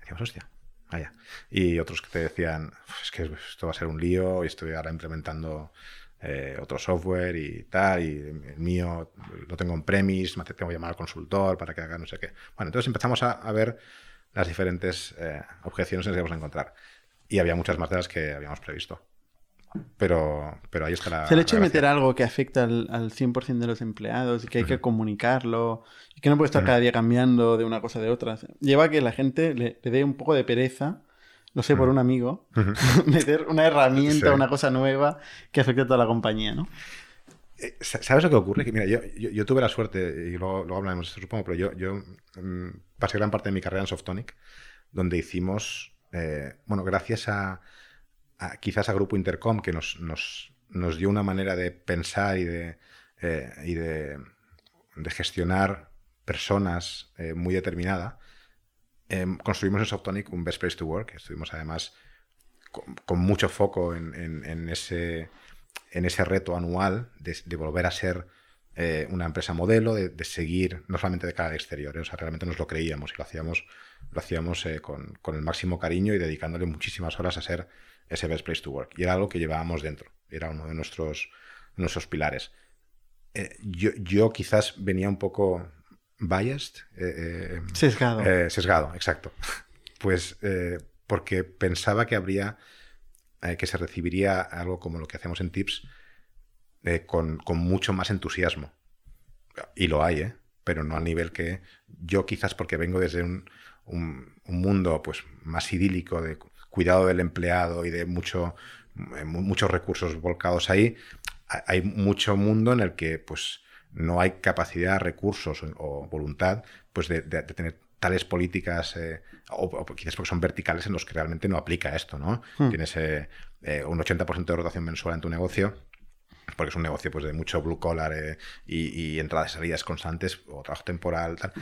S3: Decíamos, hostia, vaya. Y otros que te decían, "Uf, es que esto va a ser un lío y estoy ahora implementando eh, otro software y tal, y el mío lo tengo en premise, me tengo que llamar al consultor para que haga no sé qué. Bueno, entonces empezamos a, a ver las diferentes eh, objeciones que nos íbamos a encontrar. Y había muchas más de las que habíamos previsto. Pero, pero ahí está la.
S1: O sea, el hecho de meter algo que afecta al, al 100% de los empleados y que hay que comunicarlo y que no puede estar cada día cambiando de una cosa de otra, lleva a que la gente le, le dé un poco de pereza, lo sé por un amigo, [LAUGHS] meter una herramienta,
S3: Sí.
S1: una cosa nueva que afecte a toda la compañía, ¿no?
S3: Eh, sa- ¿Sabes lo que ocurre? Que mira, yo, yo, yo tuve la suerte, y luego, luego hablaremos supongo, pero yo, yo mm, pasé gran parte de mi carrera en Softonic, donde hicimos, eh, bueno, gracias a, quizás a Grupo Intercom, que nos, nos, nos dio una manera de pensar y de, eh, y de, gestionar personas eh, muy determinada, em, construimos en Softonic un Best Place to Work. Estuvimos además con, mucho foco en, en- ese, en ese reto anual de, volver a ser una empresa modelo, de, de seguir no solamente de cara al exterior, o sea, realmente nos lo creíamos y lo hacíamos, lo hacíamos eh, con, con el máximo cariño y dedicándole muchísimas horas a ser ese Best Place to Work. Y era algo que llevábamos dentro, era uno de nuestros, nuestros pilares. eh, yo, yo, quizás venía un poco biased.
S1: sesgado.
S3: sesgado, exacto. [LAUGHS] Pues porque pensaba que habría, que se recibiría algo como lo que hacemos en Tips con, con mucho más entusiasmo. Y lo hay, ¿eh? pero no al nivel que yo quizás porque vengo desde un, un, mundo pues, más idílico de cuidado del empleado y de mucho, eh, muchos recursos volcados ahí, hay mucho mundo en el que pues, no hay capacidad, recursos o, voluntad pues, de, tener tales políticas, eh, o, quizás porque son verticales en los que realmente no aplica esto, ¿no? Hmm. Tienes eh, un 80% de rotación mensual en tu negocio porque es un negocio pues, de mucho blue collar eh, y, entradas y salidas constantes o trabajo temporal. Tal.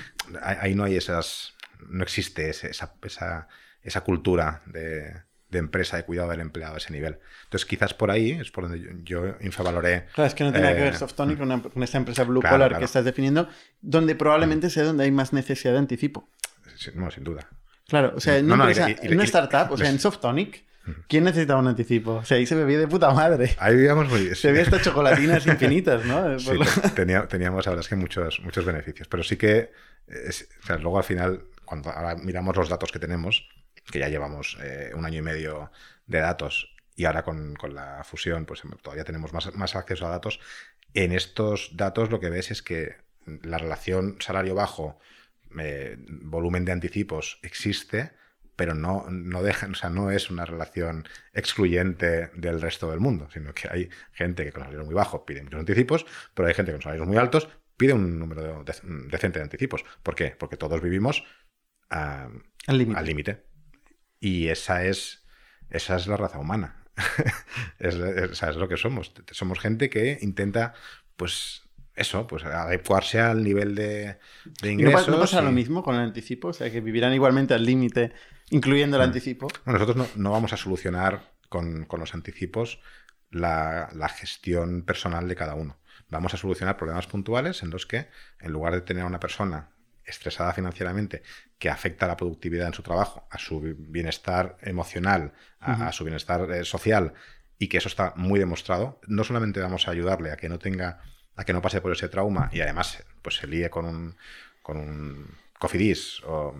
S3: Ahí no hay esas, no existe esa, esa, esa cultura de, de, empresa, de cuidado del empleado a ese nivel. Entonces, quizás por ahí es por donde yo, infravaloré.
S1: Claro, es que no tiene que ver eh, Softonic con, con, esta empresa blue collar que estás definiendo, donde probablemente sea donde hay más necesidad de anticipo.
S3: no, sin duda.
S1: Claro, o sea, en, una, startup, o sea, en [LAUGHS] Softonic ¿Quién necesitaba un anticipo? O sea, ahí se bebía de puta madre.
S3: Ahí vivíamos muy
S1: bien. Se bebía estas chocolatinas [LAUGHS] infinitas, ¿no?
S3: Sí, teníamos, la verdad es que muchos, muchos beneficios. Pero sí que, o sea, luego al final, cuando ahora miramos los datos que tenemos, que ya llevamos eh, un año y medio de datos y ahora con, con la fusión, pues todavía tenemos más, más acceso a datos. En estos datos lo que ves es que la relación salario bajo, eh, volumen de anticipos existe, pero no, no dejan, o sea, no es una relación excluyente del resto del mundo, sino que hay gente que con salarios muy bajos pide muchos anticipos, pero hay gente que con salarios muy altos pide un número decente de anticipos. ¿Por qué? Porque todos vivimos al límite. Y esa es, esa es la raza humana. [LAUGHS] es, es lo que somos. Somos gente que intenta, pues, eso, pues adecuarse al nivel de, ingresos.
S1: ¿No pasa, lo mismo con el anticipo? O sea, que vivirán igualmente al límite incluyendo el mm. anticipo.
S3: nosotros no, vamos a solucionar con, los anticipos la, gestión personal de cada uno. Vamos a solucionar problemas puntuales en los que, en lugar de tener a una persona estresada financieramente que afecta a la productividad en su trabajo, a su bienestar emocional, a, su bienestar eh, social, y que eso está muy demostrado, no solamente vamos a ayudarle a que no tenga, a que no pase por ese trauma y además pues se líe con un, con un Cofidis, o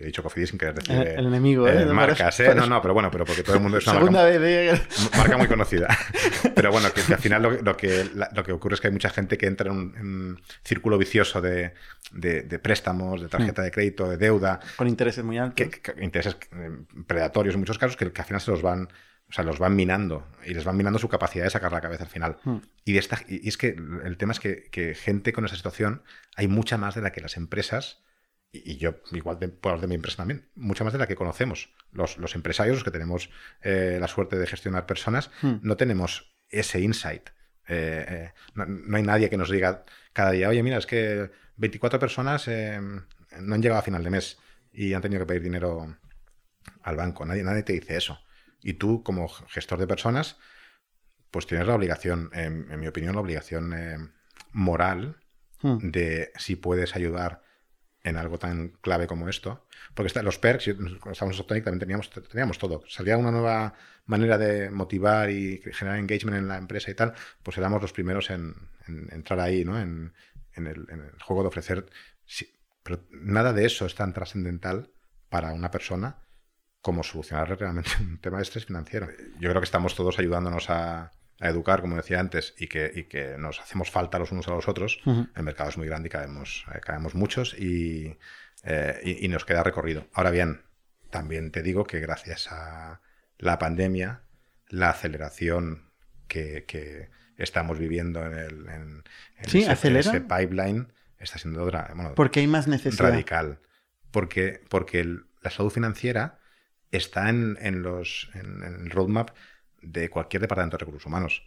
S3: he dicho Cofidis sin querer decir.
S1: El, enemigo, ¿eh?
S3: marcas, ¿eh? No, no, pero bueno, pero porque todo el mundo es una
S1: Segunda
S3: marca,
S1: vez, [LAUGHS]
S3: marca muy conocida. [LAUGHS] Pero bueno, que, al final lo, que, lo que ocurre es que hay mucha gente que entra en un, círculo vicioso de, de, préstamos, de tarjeta de crédito, de deuda.
S1: Con intereses muy altos.
S3: intereses eh, predatorios en muchos casos que, al final se los van. O sea, los van minando y les van minando su capacidad de sacar la cabeza al final. Hmm. Y, de esta, y es que el tema es que, que gente con esa situación hay mucha más de la que las empresas y yo igual de, de mi empresa también, mucha más de la que conocemos. Los, los empresarios, los que tenemos eh, la suerte de gestionar personas, hmm. no tenemos ese insight. Eh, eh, no, hay nadie que nos diga cada día, oye, mira, es que 24 personas no han llegado a final de mes y han tenido que pedir dinero al banco. Nadie, nadie te dice eso. Y tú, como gestor de personas, pues tienes la obligación, en, mi opinión, la obligación moral hmm. de si puedes ayudar en algo tan clave como esto. Porque los perks, cuando estábamos en Softonic también teníamos, teníamos todo. Salía una nueva manera de motivar y generar engagement en la empresa y tal, pues éramos los primeros en, entrar ahí, ¿no? En, el, juego de ofrecer. pero nada de eso es tan trascendental para una persona como solucionar realmente [LAUGHS] un tema de estrés financiero. Yo creo que estamos todos ayudándonos a, a educar, como decía antes, y que, que nos hacemos falta los unos a los otros, el mercado es muy grande y caemos, eh, caemos muchos eh, y, y, nos queda recorrido. Ahora bien, también te digo que gracias a la pandemia, la aceleración que, estamos viviendo en, el, en, ese, pipeline está siendo bueno,
S1: porque hay más necesidad.
S3: radical. Porque, porque la salud financiera está en, los, en el roadmap de cualquier departamento de recursos humanos.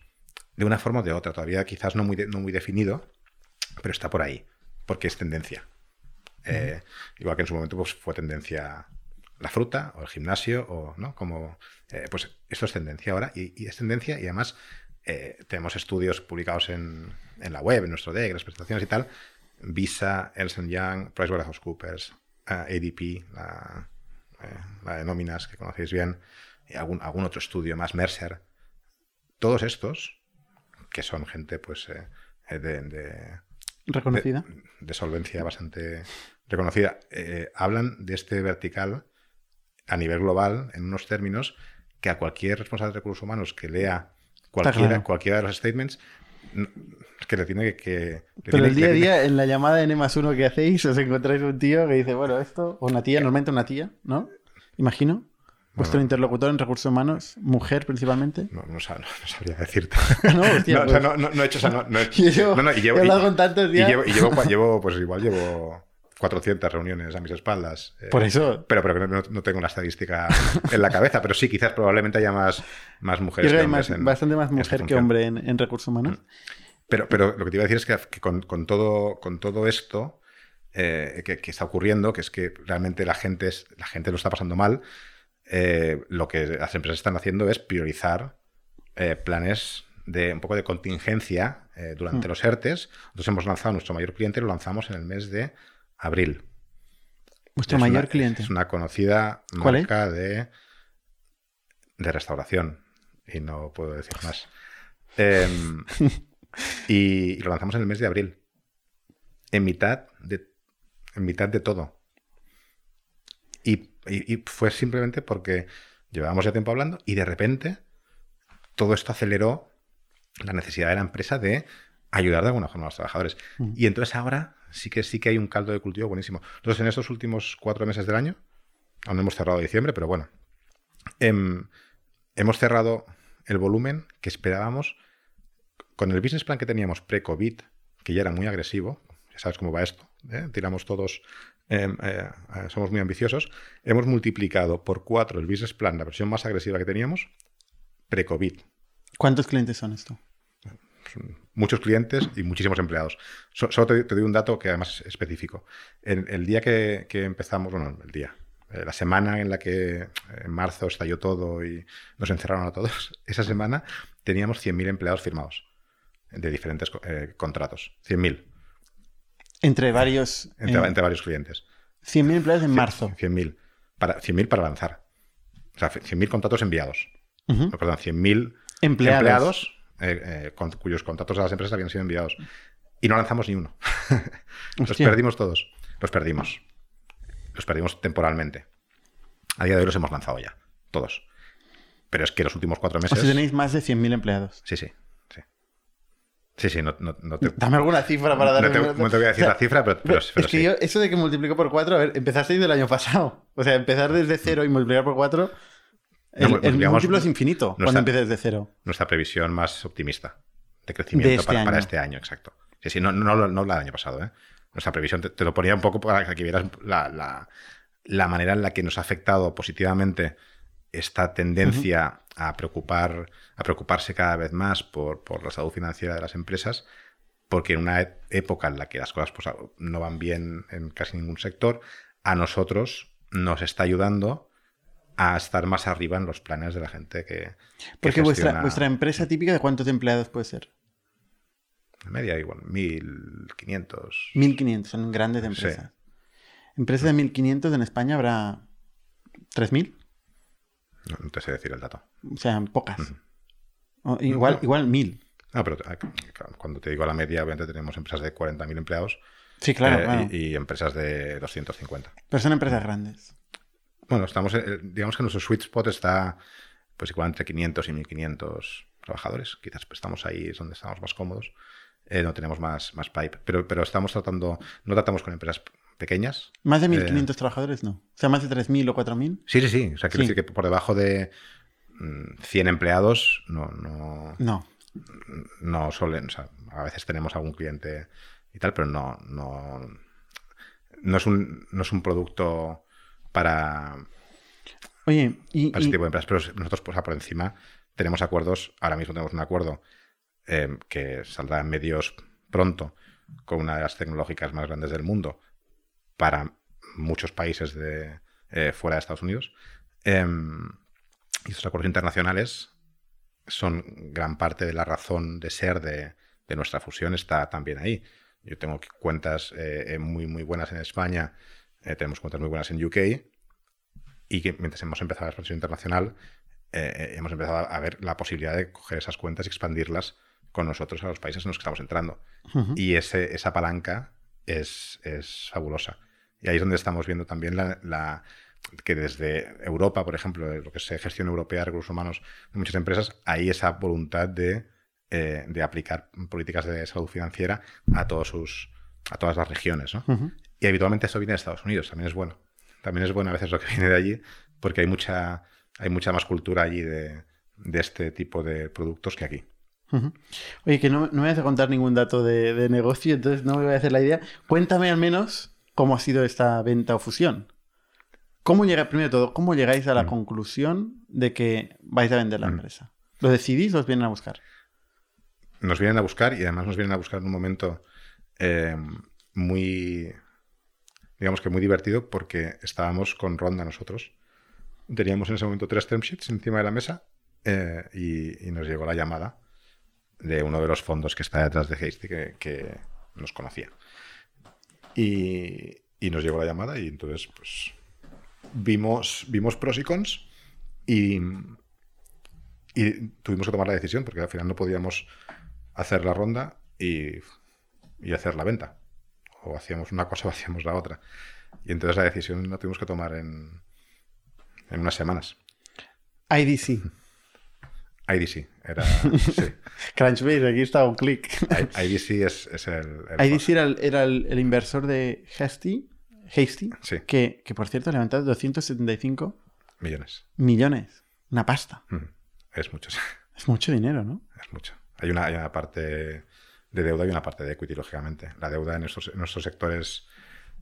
S3: De una forma o de otra, todavía quizás no muy, no muy definido, pero está por ahí, porque es tendencia. Eh, igual que en su momento pues, fue tendencia la fruta o el gimnasio, o no, como eh, pues esto es tendencia ahora, y, es tendencia, y además eh, tenemos estudios publicados en, en, la web, en nuestro deck, las presentaciones y tal. Visa, Elsen Young, PricewaterhouseCoopers, ADP, la, la de nóminas que conocéis bien, algún, otro estudio más, Mercer, todos estos, que son gente pues, eh, eh, de, de-
S1: Reconocida.
S3: de- de solvencia bastante reconocida, eh, hablan de este vertical a nivel global en unos términos que a cualquier responsable de recursos humanos que lea cualquiera,
S1: claro.
S3: cualquiera de los statements, que le tiene que... le
S1: Pero
S3: tiene-
S1: el día a
S3: tiene-
S1: día, en la llamada N más uno que hacéis, os encontráis un tío que dice, bueno, esto, o una tía, normalmente una tía, ¿no? Imagino. Vuestro interlocutor en recursos humanos, mujer principalmente.
S3: No, no sab- no sabría decirte. [LAUGHS]
S1: No, hostia,
S3: no, o sea,
S1: pues-
S3: no, no- no he hecho esa... No, no he- [LAUGHS]
S1: Y yo
S3: no, no, y llevo,
S1: he hablado
S3: y-
S1: con tantos
S3: y
S1: días.
S3: llevo, y llevo, [LAUGHS] llevo, pues igual llevo 400 reuniones a mis espaldas. eh,
S1: Por eso.
S3: Pero, pero no, no tengo la estadística en la cabeza. Pero sí, quizás probablemente haya más, más
S1: Yo
S3: mujeres
S1: creo que hay más-
S3: en-
S1: bastante más mujer que hombre en, en recursos humanos.
S3: Pero, pero lo que te iba a decir es que, que con, con todo, con todo esto eh, que, que está ocurriendo, que es que realmente la gente, es, la gente lo está pasando mal, eh, lo que las empresas están haciendo es priorizar eh, planes de un poco de contingencia eh, durante
S1: Mm.
S3: los ERTES. Nosotros hemos lanzado nuestro mayor cliente, lo lanzamos en el mes de abril.
S1: Vuestro
S3: Es
S1: mayor
S3: una-
S1: cliente.
S3: Es una conocida marca de, de restauración. Y no puedo decir más. Em, [LAUGHS] y, y lo lanzamos en el mes de abril. En mitad de, en mitad de todo. Y, y- y fue simplemente porque llevábamos ya tiempo hablando y de repente todo esto aceleró la necesidad de la empresa de ayudar de alguna forma a los trabajadores.
S1: Mm.
S3: Y entonces ahora sí que sí que hay un caldo de cultivo buenísimo. Entonces, en estos últimos cuatro meses del año, aún no hemos cerrado diciembre, pero bueno, em, hemos cerrado el volumen que esperábamos con el business plan que teníamos pre-COVID, que ya era muy agresivo. Ya sabes cómo va esto. ¿eh? Tiramos todos, eh, eh, somos muy ambiciosos. Hemos multiplicado por cuatro el business plan, la versión más agresiva que teníamos, pre-COVID.
S1: ¿Cuántos clientes son esto?
S3: muchos clientes y muchísimos empleados. So- solo te, te doy un dato que además es específico. En, el día que, que empezamos, bueno, el día, eh, la semana en la que en marzo estalló todo y nos encerraron a todos, [LAUGHS] esa semana teníamos 100.000 empleados firmados de diferentes co- contratos. 100.000
S1: Entre varios.
S3: entre,
S1: eh,
S3: entre varios clientes.
S1: 100.000 empleados en marzo.
S3: 100.000 para, 100.000 para lanzar. O sea, 100.000 contratos enviados. No, perdón, 100.000
S1: Empleados.
S3: empleados, eh, eh, con- cuyos contratos a las empresas habían sido enviados. Y no lanzamos ni uno. [LAUGHS] Los
S1: Hostia.
S3: perdimos todos. Los perdimos. Los perdimos temporalmente. A día de hoy los hemos lanzado ya. Todos. Pero es que los últimos cuatro
S1: O
S3: meses.
S1: sea, tenéis más de 100.000 empleados.
S3: Sí, sí. Sí, sí, no, no- no te,
S1: Dame alguna cifra para
S3: no
S1: darme.
S3: te- no te voy a decir
S1: O sea,
S3: la cifra, pero, pero-
S1: es que
S3: sí.
S1: yo, eso de que multiplico por 4, a ver, empezasteis del año pasado. O sea, empezar desde cero y multiplicar por 4. El,
S3: No,
S1: el
S3: multiplicamos-
S1: múltiplo es infinito
S3: no
S1: cuando empiezas desde cero.
S3: Nuestra previsión más optimista de crecimiento
S1: De este
S3: para, este año, exacto. Sí, sí, no, no, no, no la del año pasado, ¿eh? Nuestra previsión te, te lo ponía un poco para que vieras la, la- la manera en la que nos ha afectado positivamente esta tendencia a preocupar, a preocuparse cada vez más por, por la salud financiera de las empresas, porque en una época en la que las cosas pues, no van bien en casi ningún sector, a nosotros nos está ayudando a estar más arriba en los planes de la gente que. que
S1: Porque vuestra,
S3: gestiona-
S1: vuestra empresa típica, ¿de cuántos empleados puede ser?
S3: En media, igual, 1500.
S1: 1.500, son grandes empresas. Empresas de 1.500 en España habrá 3.000,
S3: No, no te sé decir el dato.
S1: o sea, pocas. O igual, igual 1.000.
S3: No, pero eh, cuando te digo la media, obviamente tenemos empresas de 40.000 empleados
S1: Sí, claro,
S3: eh,
S1: claro.
S3: y, y empresas de 250.
S1: Pero son empresas grandes.
S3: Bueno, estamos, eh, digamos que nuestro sweet spot está pues igual entre 500 y 1500 trabajadores. Quizás pues, estamos ahí, es donde estamos más cómodos. Eh, no tenemos más, más pipe, pero, pero estamos tratando, no tratamos con empresas pequeñas.
S1: Más de
S3: Eh,
S1: 1.500 trabajadores, no. O sea, más de 3.000 o 4.000.
S3: Sí, sí, sí. O sea, quiero
S1: Sí.
S3: decir que por debajo de mm, 100 empleados no, no,
S1: No.
S3: no suelen, o sea, a veces tenemos algún cliente y tal, pero no, no, no es un, no es un producto para,
S1: Oye, y,
S3: para ese
S1: y-
S3: tipo de empresas, pero nosotros pues, por encima tenemos acuerdos, ahora mismo tenemos un acuerdo eh, que saldrá en medios pronto con una de las tecnológicas más grandes del mundo para muchos países de, eh, fuera de Estados Unidos. Em, y estos acuerdos internacionales son gran parte de la razón de ser de, de nuestra fusión, está también ahí. Yo tengo cuentas eh, eh, muy, muy buenas en España, eh, tenemos cuentas muy buenas en UK, y que mientras hemos empezado la expansión internacional, eh, eh, hemos empezado a ver la posibilidad de coger esas cuentas y expandirlas con nosotros a los países en los que estamos entrando.
S1: Ujú.
S3: Y ese, esa palanca es, es fabulosa. Y ahí es donde estamos viendo también la, la- que desde Europa, por ejemplo, lo que es gestión europea de recursos humanos de muchas empresas, hay esa voluntad de, eh, de aplicar políticas de salud financiera a, todos sus, a todas las regiones. Y habitualmente esto viene de Estados Unidos, también es bueno. También es bueno a veces lo que [LAUGHS] viene de allí, porque hay mucha, hay mucha más cultura allí de, de este tipo de productos que aquí.
S1: Oye, que no, no me vas a contar ningún dato de, de negocio, entonces no me voy a hacer la idea. Cuéntame al menos cómo ha sido esta venta o fusión. ¿Cómo llega, primero de todo, cómo llegáis a la
S3: Mm.
S1: conclusión de que vais a vender la
S3: Mm.
S1: empresa? ¿Lo decidís o os vienen a buscar?
S3: Nos vienen a buscar y además nos vienen a buscar en un momento eh, muy, digamos que muy divertido porque estábamos con Ronda nosotros. Teníamos en ese momento tres term sheets encima de la mesa eh, y, y nos llegó la llamada de uno de los fondos que está detrás de Hasty que, nos conocía. Y, nos llegó la llamada y entonces pues vimos, vimos pros y cons y, tuvimos que tomar la decisión porque al final no podíamos hacer la ronda y, y hacer la venta. O hacíamos una cosa o hacíamos la otra. Y entonces la decisión la tuvimos que tomar en, en unas semanas.
S1: IDC.
S3: IDC era. [LAUGHS] sí.
S1: Crunchbase, aquí está un clic.
S3: IDC es, es el. el
S1: IDC era, el, era el- el inversor de Hasty, Hasty
S3: Sí.
S1: que, que por cierto ha levantado 275
S3: Millones.
S1: millones. Una pasta.
S3: Mm. Es mucho. sí.
S1: Es mucho dinero, ¿no?
S3: Es mucho. Hay una, hay una parte de deuda y una parte de equity, lógicamente. La deuda en estos, en nuestros sectores.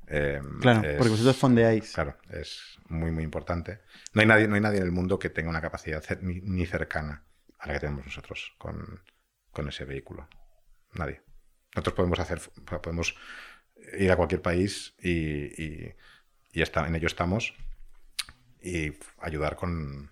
S3: eh,
S1: Claro,
S3: es-
S1: porque vosotros fondeáis.
S3: Claro, es muy, muy importante. No hay nadie, no hay nadie en el mundo que tenga una capacidad ni, ni cercana a la que tenemos nosotros con, con ese vehículo. Nadie. Nosotros podemos hacer, podemos ir a cualquier país y, y- y está- en ello estamos y ayudar con,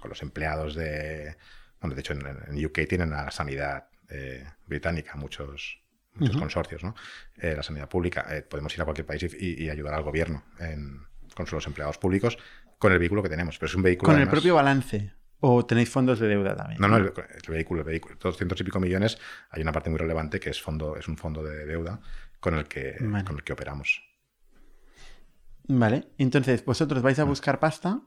S3: con los empleados de... Bueno, de hecho, en, en UK tienen a la sanidad eh, británica muchos, muchos consorcios, ¿no? Eh, la sanidad pública. eh, podemos ir a cualquier país y, y ayudar al gobierno en- con los empleados públicos con el vehículo que tenemos. Pero es un vehículo...
S1: Con el propio balance. ¿O tenéis fondos de deuda también?
S3: no, no, el, el vehículo, el vehículo, 200 y pico millones, hay una parte muy relevante que es fondo, es un fondo de deuda con el que,
S1: Vale.
S3: con el que operamos.
S1: Vale. Entonces, vosotros vais a buscar pasta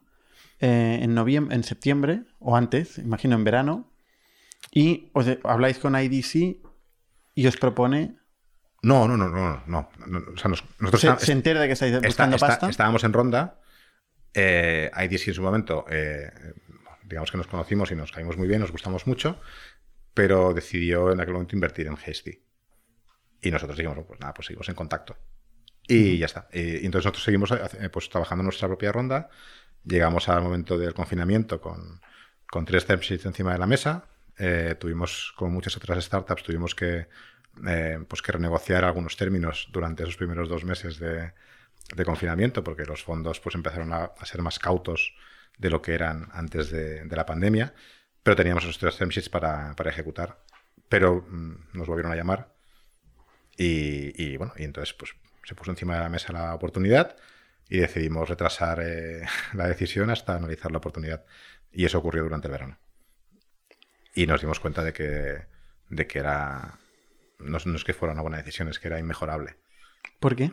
S1: eh, en noviembre, en septiembre o antes, imagino en verano, y os habláis con IDC y os propone.
S3: No, no, no, no, no. o sea, nos- nosotros
S1: Se, entera de que estáis
S3: está-
S1: buscando
S3: está-
S1: pasta.
S3: estábamos en ronda. Eh, IDC en su momento, eh, digamos que nos conocimos y nos caímos muy bien, nos gustamos mucho, pero decidió en aquel momento invertir en Hasty. Y nosotros dijimos, pues nada, pues seguimos en contacto. Y ya está. Y, entonces nosotros seguimos eh, pues, trabajando nuestra propia ronda. Llegamos al momento del confinamiento con, con tres term sheets encima de la mesa. Eh, tuvimos, como muchas otras startups, tuvimos que, eh, pues que renegociar algunos términos durante esos primeros dos meses de, de confinamiento, porque los fondos pues, empezaron a, a ser más cautos de lo que eran antes de, de la pandemia. Pero teníamos esos tres term sheets para, para ejecutar. Pero mm, nos volvieron a llamar y, y, bueno, y entonces pues se puso encima de la mesa la oportunidad y decidimos retrasar eh, [LAUGHS] la decisión hasta analizar la oportunidad. Y eso ocurrió durante el verano. Y nos dimos cuenta de que, de que era. No, no es que fuera una buena decisión, es que era inmejorable.
S1: ¿Por qué?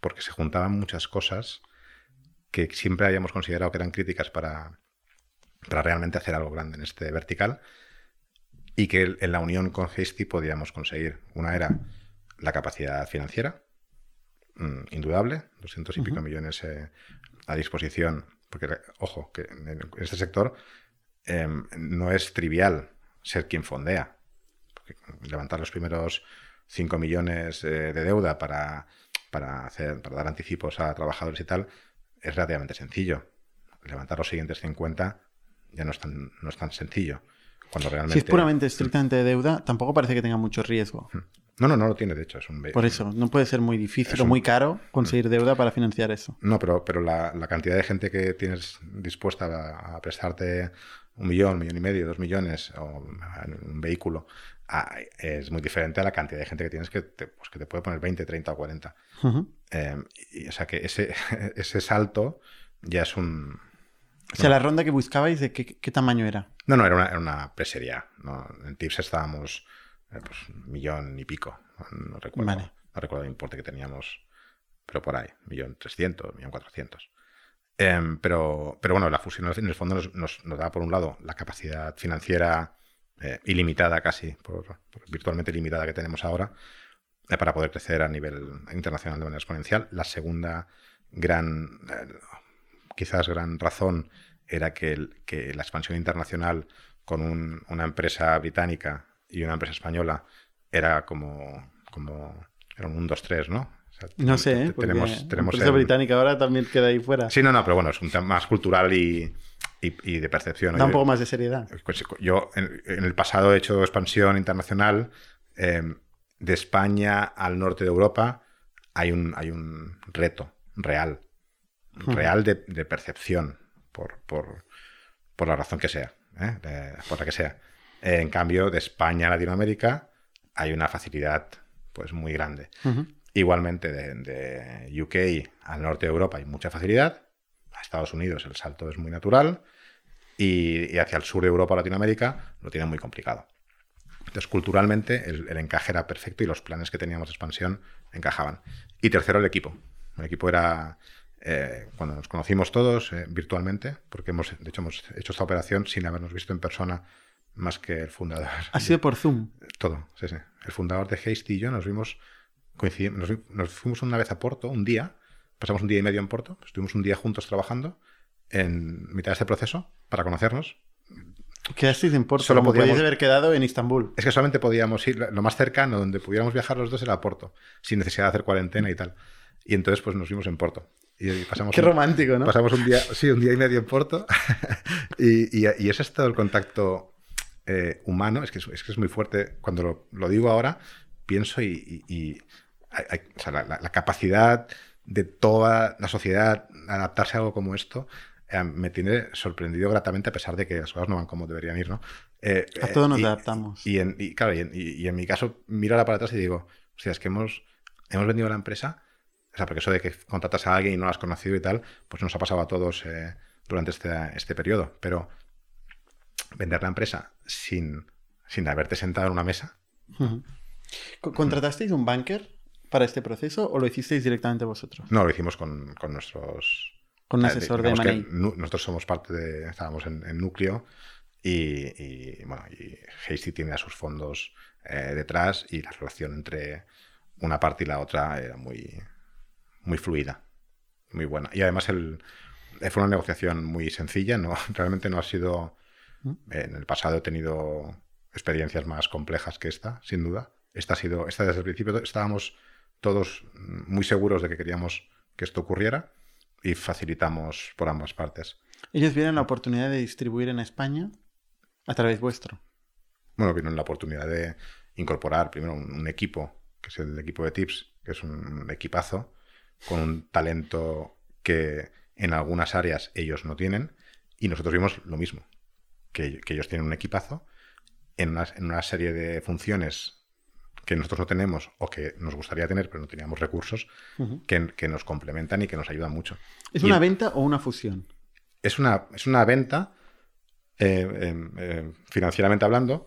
S3: Porque se juntaban muchas cosas que siempre habíamos considerado que eran críticas para, para realmente hacer algo grande en este vertical y que en la unión con Hasty podíamos conseguir. Una era la capacidad financiera, mm, indudable, 200 y pico millones eh, a disposición, porque, ojo, que en este sector em, no es trivial ser quien fondea. Levantar los primeros 5 millones eh, de deuda para, para, hacer, para dar anticipos a trabajadores y tal es relativamente sencillo. Levantar los siguientes 50 ya no es tan, no es tan sencillo. Cuando realmente...
S1: Si es puramente estrictamente de deuda, tampoco parece que tenga mucho riesgo.
S3: No, no, no lo tiene, de hecho. Es un,
S1: Por eso, no puede ser muy difícil o
S3: un-
S1: muy caro conseguir deuda para financiar eso.
S3: No, pero, pero la, la cantidad de gente que tienes dispuesta a, a prestarte un millón, millón y medio, dos millones o en un vehículo es muy diferente a la cantidad de gente que tienes que te, pues que te puede poner 20, 30 o 40.
S1: Ujú.
S3: Eh, y, o sea que ese, [LAUGHS] ese salto ya es un,
S1: O sea, la ronda que buscabais, ¿de qué, qué tamaño era?
S3: No, no, era una, era una presería. ¿no? En Tips estábamos eh, pues, un millón y pico. No, no recuerdo,
S1: Vale.
S3: no recuerdo el importe que teníamos, pero por ahí, millón trescientos, millón cuatrocientos. Em, pero, pero bueno, la fusión en el fondo nos, nos, nos da, por un lado, la capacidad financiera eh, ilimitada casi, por, por virtualmente limitada que tenemos ahora, eh, para poder crecer a nivel internacional de manera exponencial. La segunda gran, eh, quizás gran razón era que, el- que la expansión internacional con un- una empresa británica y una empresa española era como, como era un 1-2-3, ¿no? O sea,
S1: No sé, ¿eh?
S3: tenemos,
S1: la
S3: tenemos
S1: empresa británica ahora también queda ahí fuera.
S3: Sí, no, no, pero bueno, es un tema más cultural y, y- y de percepción.
S1: Da un poco más de seriedad.
S3: pues, yo en, en el pasado he hecho expansión internacional. eh, de España al norte de Europa hay un, hay un reto real,
S1: Ujú.
S3: real de, de percepción, por, por, por la razón que sea, ¿eh? De- por la que sea. En cambio, de España a Latinoamérica hay una facilidad pues muy grande.
S1: Ujú.
S3: Igualmente, de, de UK al norte de Europa hay mucha facilidad. A Estados Unidos el salto es muy natural. Y, y hacia el sur de Europa o Latinoamérica lo tienen muy complicado. Entonces, culturalmente, el, el encaje era perfecto y los planes que teníamos de expansión encajaban. Y tercero, el equipo. El equipo era. eh, cuando nos conocimos todos eh, virtualmente, porque hemos, de hecho, hemos hecho esta operación sin habernos visto en persona más que el fundador.
S1: Ha sido por Zoom.
S3: Todo, sí, sí. El fundador de Hasty y yo nos vimos, coincidimos, nos, nos fuimos una vez a Porto, un día, pasamos un día y medio en Porto, estuvimos un día juntos trabajando en mitad de este proceso para conocernos.
S1: Quedasteis en Porto.
S3: Solo
S1: como
S3: podíamos-
S1: podíais haber quedado en Istambul.
S3: Es que solamente podíamos ir, lo más cercano donde pudiéramos viajar los dos era a Porto, sin necesidad de hacer cuarentena y tal. Y entonces pues nos vimos en Porto. Y, y pasamos
S1: Qué
S3: un-
S1: romántico, ¿no?
S3: Pasamos un día, [LAUGHS] sí, un día y medio en Porto. [LAUGHS] y, y, y ese es todo el contacto eh, humano. Es que es, es que es muy fuerte. Cuando lo, lo digo ahora, pienso y, hay- hay- o sea, la, la- la capacidad de toda la sociedad adaptarse a algo como esto eh, me tiene sorprendido gratamente a pesar de que las cosas no van como deberían ir, ¿no? Eh,
S1: A
S3: eh,
S1: todos nos
S3: y-
S1: adaptamos.
S3: Y, en, y, claro, y en, y- en mi caso, miro ahora para atrás y digo, hostia, es que hemos, hemos vendido la empresa, o sea, porque eso de que contratas a alguien y no lo has conocido y tal, pues nos ha pasado a todos eh, durante este, este periodo. Pero vender la empresa sin, sin haberte sentado en una mesa,
S1: ¿Contratasteis un banker para este proceso o lo hicisteis directamente vosotros?
S3: no lo hicimos con, con nuestros...
S1: Con un asesor de M&A.
S3: nosotros somos parte de... Estábamos en, en núcleo y, y, bueno, y Hasty tiene a sus fondos eh, detrás y la relación entre una parte y la otra era muy, muy fluida, muy buena. Y además el, fue una negociación muy sencilla, no, [LAUGHS] realmente no ha sido...
S1: ¿Mm?
S3: En el pasado he tenido experiencias más complejas que esta, sin duda. Esta ha sido, esta desde el principio estábamos todos muy seguros de que queríamos que esto ocurriera y facilitamos por ambas partes.
S1: Ellos vieron la oportunidad de distribuir en España a través vuestro.
S3: Bueno, vino la oportunidad de incorporar primero un, un equipo, que es el equipo de Tips, que es un equipazo, con un talento que en algunas áreas ellos no tienen, y nosotros vimos lo mismo, que, que ellos tienen un equipazo en una, en una serie de funciones que nosotros no tenemos o que nos gustaría tener, pero no teníamos recursos, que, que nos complementan y que nos ayudan mucho.
S1: ¿Es
S3: Y
S1: una venta o una fusión?
S3: es una, es una venta, eh, eh, eh, financieramente hablando,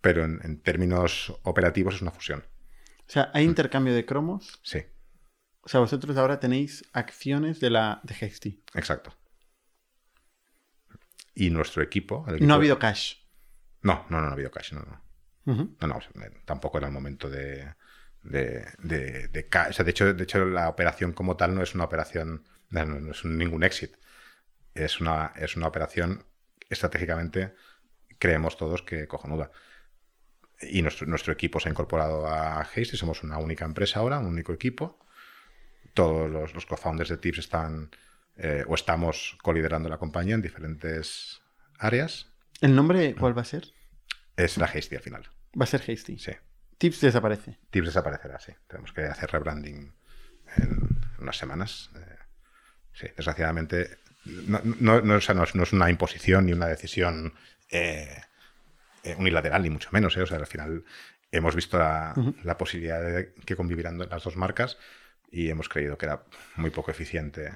S3: pero en, en términos operativos es una fusión.
S1: O sea, ¿hay intercambio de cromos?
S3: Sí,
S1: O sea, vosotros ahora tenéis acciones de la de Hexty.
S3: exacto. Y nuestro equipo... equipo-
S1: no ha habido cash.
S3: No, no, no, no ha habido cash, no, no. No, no, tampoco era el momento de... De, de, o sea, de hecho, de hecho, la operación como tal no es una operación, no, no es un- ningún éxito. Es una, es una operación estratégicamente, creemos todos que cojonuda. Y nuestro, nuestro equipo se ha incorporado a Hasty, somos una única empresa ahora, un único equipo. Todos los, los co-founders de Tips están eh, o estamos coliderando la compañía en diferentes áreas.
S1: ¿El nombre cuál va a ser?
S3: Es la Hasty al final.
S1: Va a ser Hasty.
S3: Sí.
S1: Tips desaparece.
S3: Tips desaparecerá, sí. Tenemos que hacer rebranding en unas semanas. Eh, sí, desgraciadamente. No, no, no, o sea, no es, una imposición ni una decisión eh, eh, unilateral, ni mucho menos. eh. O sea, al final hemos visto la, posibilidad de que convivirán las dos marcas y hemos creído que era muy poco eficiente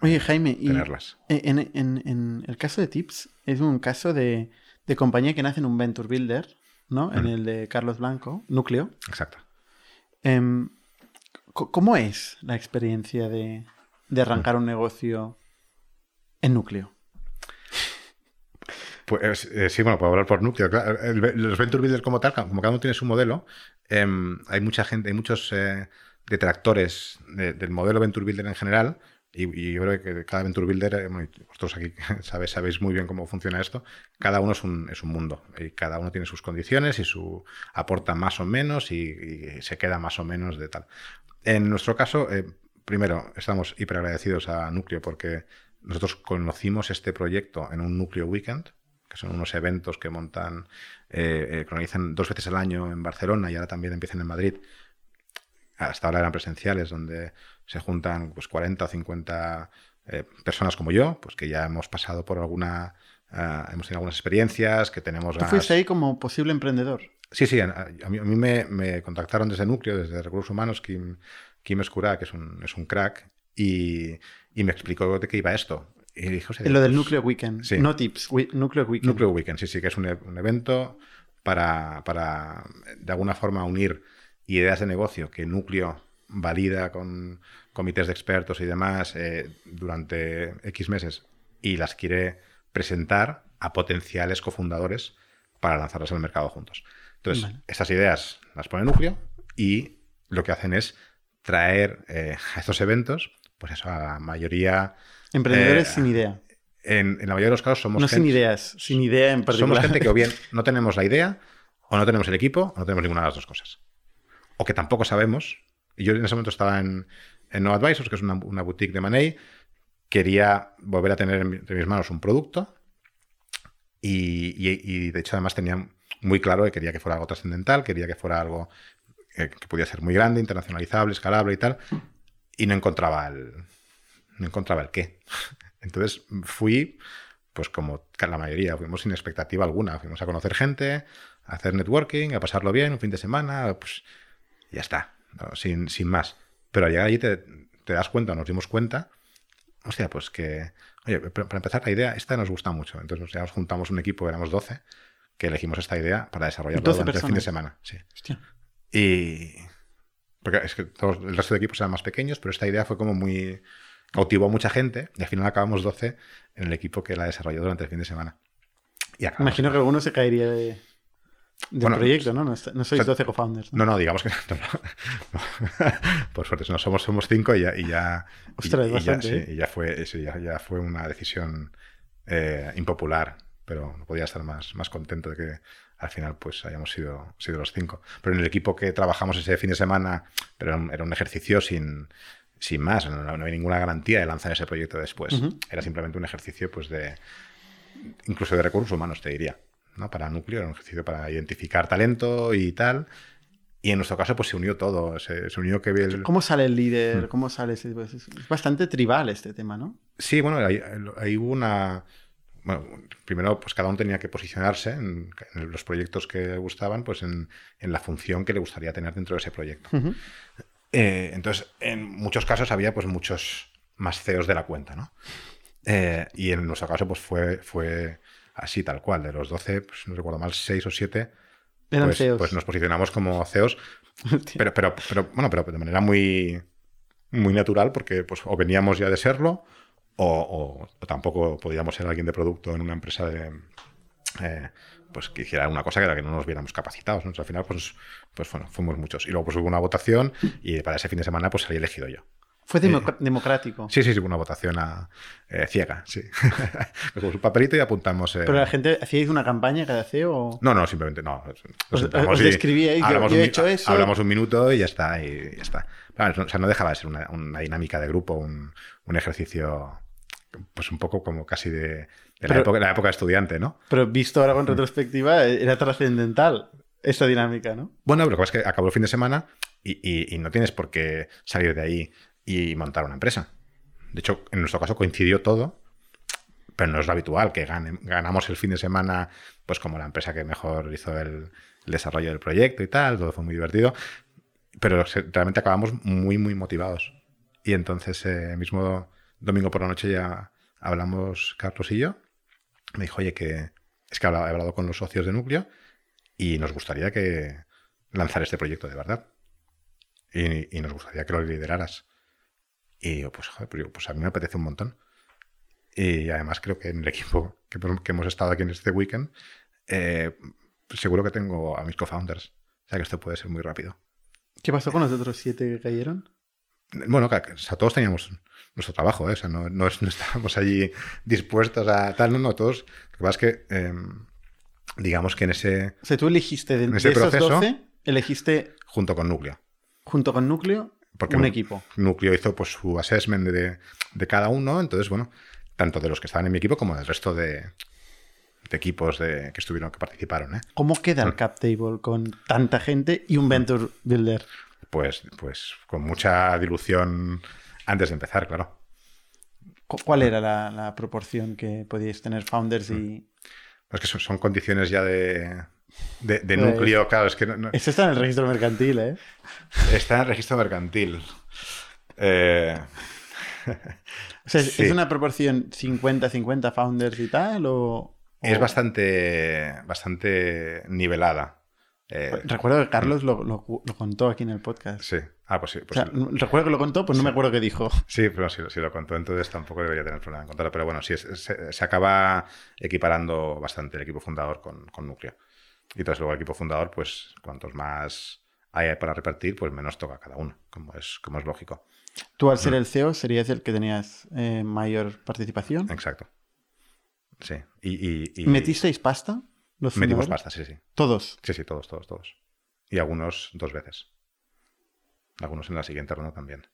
S1: Oye, Jaime, y
S3: tenerlas.
S1: en, en- en el caso de Tips, es un caso de, de compañía que nace en un Venture Builder, ¿no? En el de Carlos Blanco, Núcleo.
S3: Exacto.
S1: Em, ¿Cómo es la experiencia de, de arrancar un negocio en Núcleo?
S3: Pues eh, sí, bueno, puedo hablar por núcleo. claro. El- los Venture Builders como tal, como cada uno tiene su modelo, em, hay mucha gente, hay muchos eh, detractores de- del modelo Venture Builder en general. Y, y yo creo que cada Venture Builder, eh, vosotros aquí [LAUGHS] sabéis, sabéis muy bien cómo funciona esto, cada uno es un, es un mundo y cada uno tiene sus condiciones y su aporta más o menos y, y se queda más o menos de tal. En nuestro caso, eh, primero, estamos hiper agradecidos a Núcleo porque nosotros conocimos este proyecto en un Núcleo Weekend, que son unos eventos que montan, eh, eh, que organizan dos veces al año en Barcelona y ahora también empiezan en Madrid. Hasta ahora eran presenciales, donde se juntan pues, 40 o 50 eh, personas como yo, pues que ya hemos pasado por alguna, ah, hemos tenido algunas experiencias, que tenemos
S1: Tú
S3: ganas.
S1: fuiste ahí como posible emprendedor.
S3: Sí, sí, a, a mí, a mí me, me contactaron desde Núcleo, desde Recursos Humanos, Kim, Kim Escura, que es un, es un crack, y, y me explicó de qué iba esto. Y "Hostia,
S1: Lo del
S3: pues,
S1: Núcleo Weekend.
S3: sí.
S1: No Tips, wi- Núcleo Weekend.
S3: Núcleo Weekend, sí, sí, que es un, e- un evento para, para, de alguna forma, unir ideas de negocio que Núcleo valida con comités de expertos y demás eh, durante X meses y las quiere presentar a potenciales cofundadores para lanzarlas al mercado juntos. Entonces,
S1: Vale.
S3: estas ideas las pone Núcleo y lo que hacen es traer eh, a estos eventos, pues eso, a la mayoría...
S1: Emprendedores
S3: eh,
S1: sin idea.
S3: En, en la mayoría de los casos somos
S1: No sin
S3: gente-
S1: ideas, sin idea en particular.
S3: somos gente que o bien [LAUGHS] no tenemos la idea, o no tenemos el equipo, o no tenemos ninguna de las dos cosas. O que tampoco sabemos. Yo en ese momento estaba en, en No Advisors, que es una, una boutique de Money. Quería volver a tener entre mis manos un producto. Y, y- de hecho, además tenía muy claro que quería que fuera algo trascendental, quería que fuera algo eh, que podía ser muy grande, internacionalizable, escalable y tal. Y no encontraba el, no encontraba el qué. [LAUGHS] Entonces fui, pues como la mayoría, fuimos sin expectativa alguna. Fuimos a conocer gente, a hacer networking, a pasarlo bien un fin de semana, pues ya está, ¿no? sin, sin más. Pero al llegar allí te, te das cuenta, nos dimos cuenta, hostia, pues que, oye, para empezar la idea, esta nos gusta mucho. Entonces ya nos juntamos un equipo, éramos 12, que elegimos esta idea para desarrollarla
S1: 12
S3: durante el fin de semana. Sí.
S1: Hostia.
S3: Y. Porque es que todos, el resto de equipos eran más pequeños, pero esta idea fue como muy. cautivó a mucha gente y al final acabamos 12 en el equipo que la desarrolló durante el fin de semana. Y
S1: Imagino que alguno se caería de, del
S3: Bueno,
S1: proyecto, ¿no? No, está- no sois
S3: o sea,
S1: 12 co-founders.
S3: No, no, digamos que [LAUGHS] no, no. [LAUGHS] Por suerte, no somos, somos cinco y ya. Y ya y-
S1: Ostras, es
S3: y ya,
S1: bastante,
S3: sí,
S1: ¿eh?
S3: y ya fue, sí, ya, ya fue una decisión eh, impopular, pero no podía estar más, más contento de que al final pues hayamos sido, sido los cinco. Pero en el equipo que trabajamos ese fin de semana, pero era un, ejercicio sin, sin más, no, no hay ninguna garantía de lanzar ese proyecto después. Era simplemente un ejercicio pues de incluso de recursos humanos, te diría. ¿No? Para núcleo, era un ejercicio para identificar talento y tal. Y en nuestro caso, pues se unió todo. Se, se unió que el...
S1: ¿Cómo sale el
S3: Mm.
S1: líder? ¿Cómo sale ese? pues, es bastante tribal este tema, ¿no?
S3: Sí, bueno, ahí, ahí hubo una. Bueno, primero, pues cada uno tenía que posicionarse en, en los proyectos que le gustaban, pues en, en la función que le gustaría tener dentro de ese proyecto. Eh, entonces, en muchos casos había pues muchos más CEOs de la cuenta, ¿no? Eh, y en nuestro caso, pues fue, fue así, tal cual. De los 12, pues no recuerdo mal, 6 o 7,
S1: Eran
S3: pues,
S1: CEOs.
S3: pues nos posicionamos como CEOs, [LAUGHS] pero, pero, pero, bueno, pero de manera muy, muy natural, porque pues, o veníamos ya de serlo, o, o- o tampoco podíamos ser alguien de producto en una empresa de. eh, pues que hiciera una cosa que era que no nos viéramos capacitados. ¿no? Entonces, al final, pues, pues bueno, fuimos muchos. Y luego pues hubo una votación y para ese fin de semana pues salí elegido yo.
S1: Fue democ- democrático.
S3: eh, Sí, sí, sí, una votación a- eh, ciega, sí. [LAUGHS] Cogimos un papelito y apuntamos. eh,
S1: Pero la gente, ¿hacíais una campaña cada CEO? o-
S3: no, no, simplemente no. Nos
S1: Os- describíais, yo- he hecho eso.
S3: Hablamos un minuto y ya está. Y ya está. O sea, no dejaba de ser una, una dinámica de grupo, un, un ejercicio, pues un poco como casi de, de la, época, la época estudiante, ¿no?
S1: Pero visto ahora con retrospectiva, era trascendental esta dinámica, ¿no?
S3: Bueno, pero lo que pasa es que acabó el fin de semana y, y- y no tienes por qué salir de ahí y montar una empresa. De hecho, en nuestro caso coincidió todo, pero no es lo habitual que ganamos el fin de semana, pues como la empresa que mejor hizo el, desarrollo del proyecto y tal, todo fue muy divertido, pero realmente acabamos muy, muy motivados. Y entonces, eh, mismo domingo por la noche ya hablamos Carlos y yo. Me dijo, oye, que es que he hablado con los socios de Núcleo y nos gustaría que lanzar este proyecto de verdad. Y, nos gustaría que lo lideraras. Y yo, pues, joder, pues, a mí me apetece un montón. Y además creo que en el equipo que, hemos estado aquí en este weekend, eh, seguro que tengo a mis co-founders. O sea que esto puede ser muy rápido.
S1: ¿Qué pasó con los otros siete que cayeron?
S3: Bueno, todos teníamos nuestro trabajo, ¿eh? o sea, no, estábamos allí dispuestos a tal, no, no, todos. Lo que pasa es que, em, digamos que en ese.
S1: O sea, tú elegiste de, ese proceso, 12, elegiste.
S3: Junto con Núcleo.
S1: Junto con Núcleo, Porque un equipo.
S3: Núcleo hizo pues su assessment de, de, cada uno, entonces, bueno, tanto de los que estaban en mi equipo como del resto de, de equipos de, que estuvieron, que participaron. ¿eh?
S1: ¿Cómo queda el cap table con tanta gente y un venture builder?
S3: Pues, pues con mucha dilución antes de empezar, claro.
S1: ¿Cuál era la, proporción que podíais tener founders y...?
S3: Mm. Es que son, condiciones ya de, de, pues, núcleo, claro, es que... No,
S1: Esto está en el registro mercantil, ¿eh?
S3: Está en el registro mercantil. Eh...
S1: o sea, ¿es una proporción 50-50 founders y tal o...?
S3: Es bastante, bastante nivelada.
S1: Eh, recuerdo que Carlos lo, lo, contó aquí en el podcast.
S3: Sí. Ah, pues sí. Pues
S1: recuerdo que lo contó, pues no me acuerdo qué dijo.
S3: Sí, pero sí, sí, lo contó, entonces tampoco debería tener problema en contarlo. Pero bueno, sí, se, acaba equiparando bastante el equipo fundador con, con Núcleo. Y entonces luego el equipo fundador, pues cuantos más hay para repartir, pues menos toca cada uno, como es, como es lógico.
S1: Tú al ser mm. el CEO serías el que tenías eh, mayor participación.
S3: Exacto. Sí. Y,
S1: ¿Metisteis pasta?
S3: Metimos pasta, sí, sí.
S1: ¿Todos?
S3: Sí, sí, todos, todos, todos. Y algunos dos veces. Algunos en la siguiente ronda también.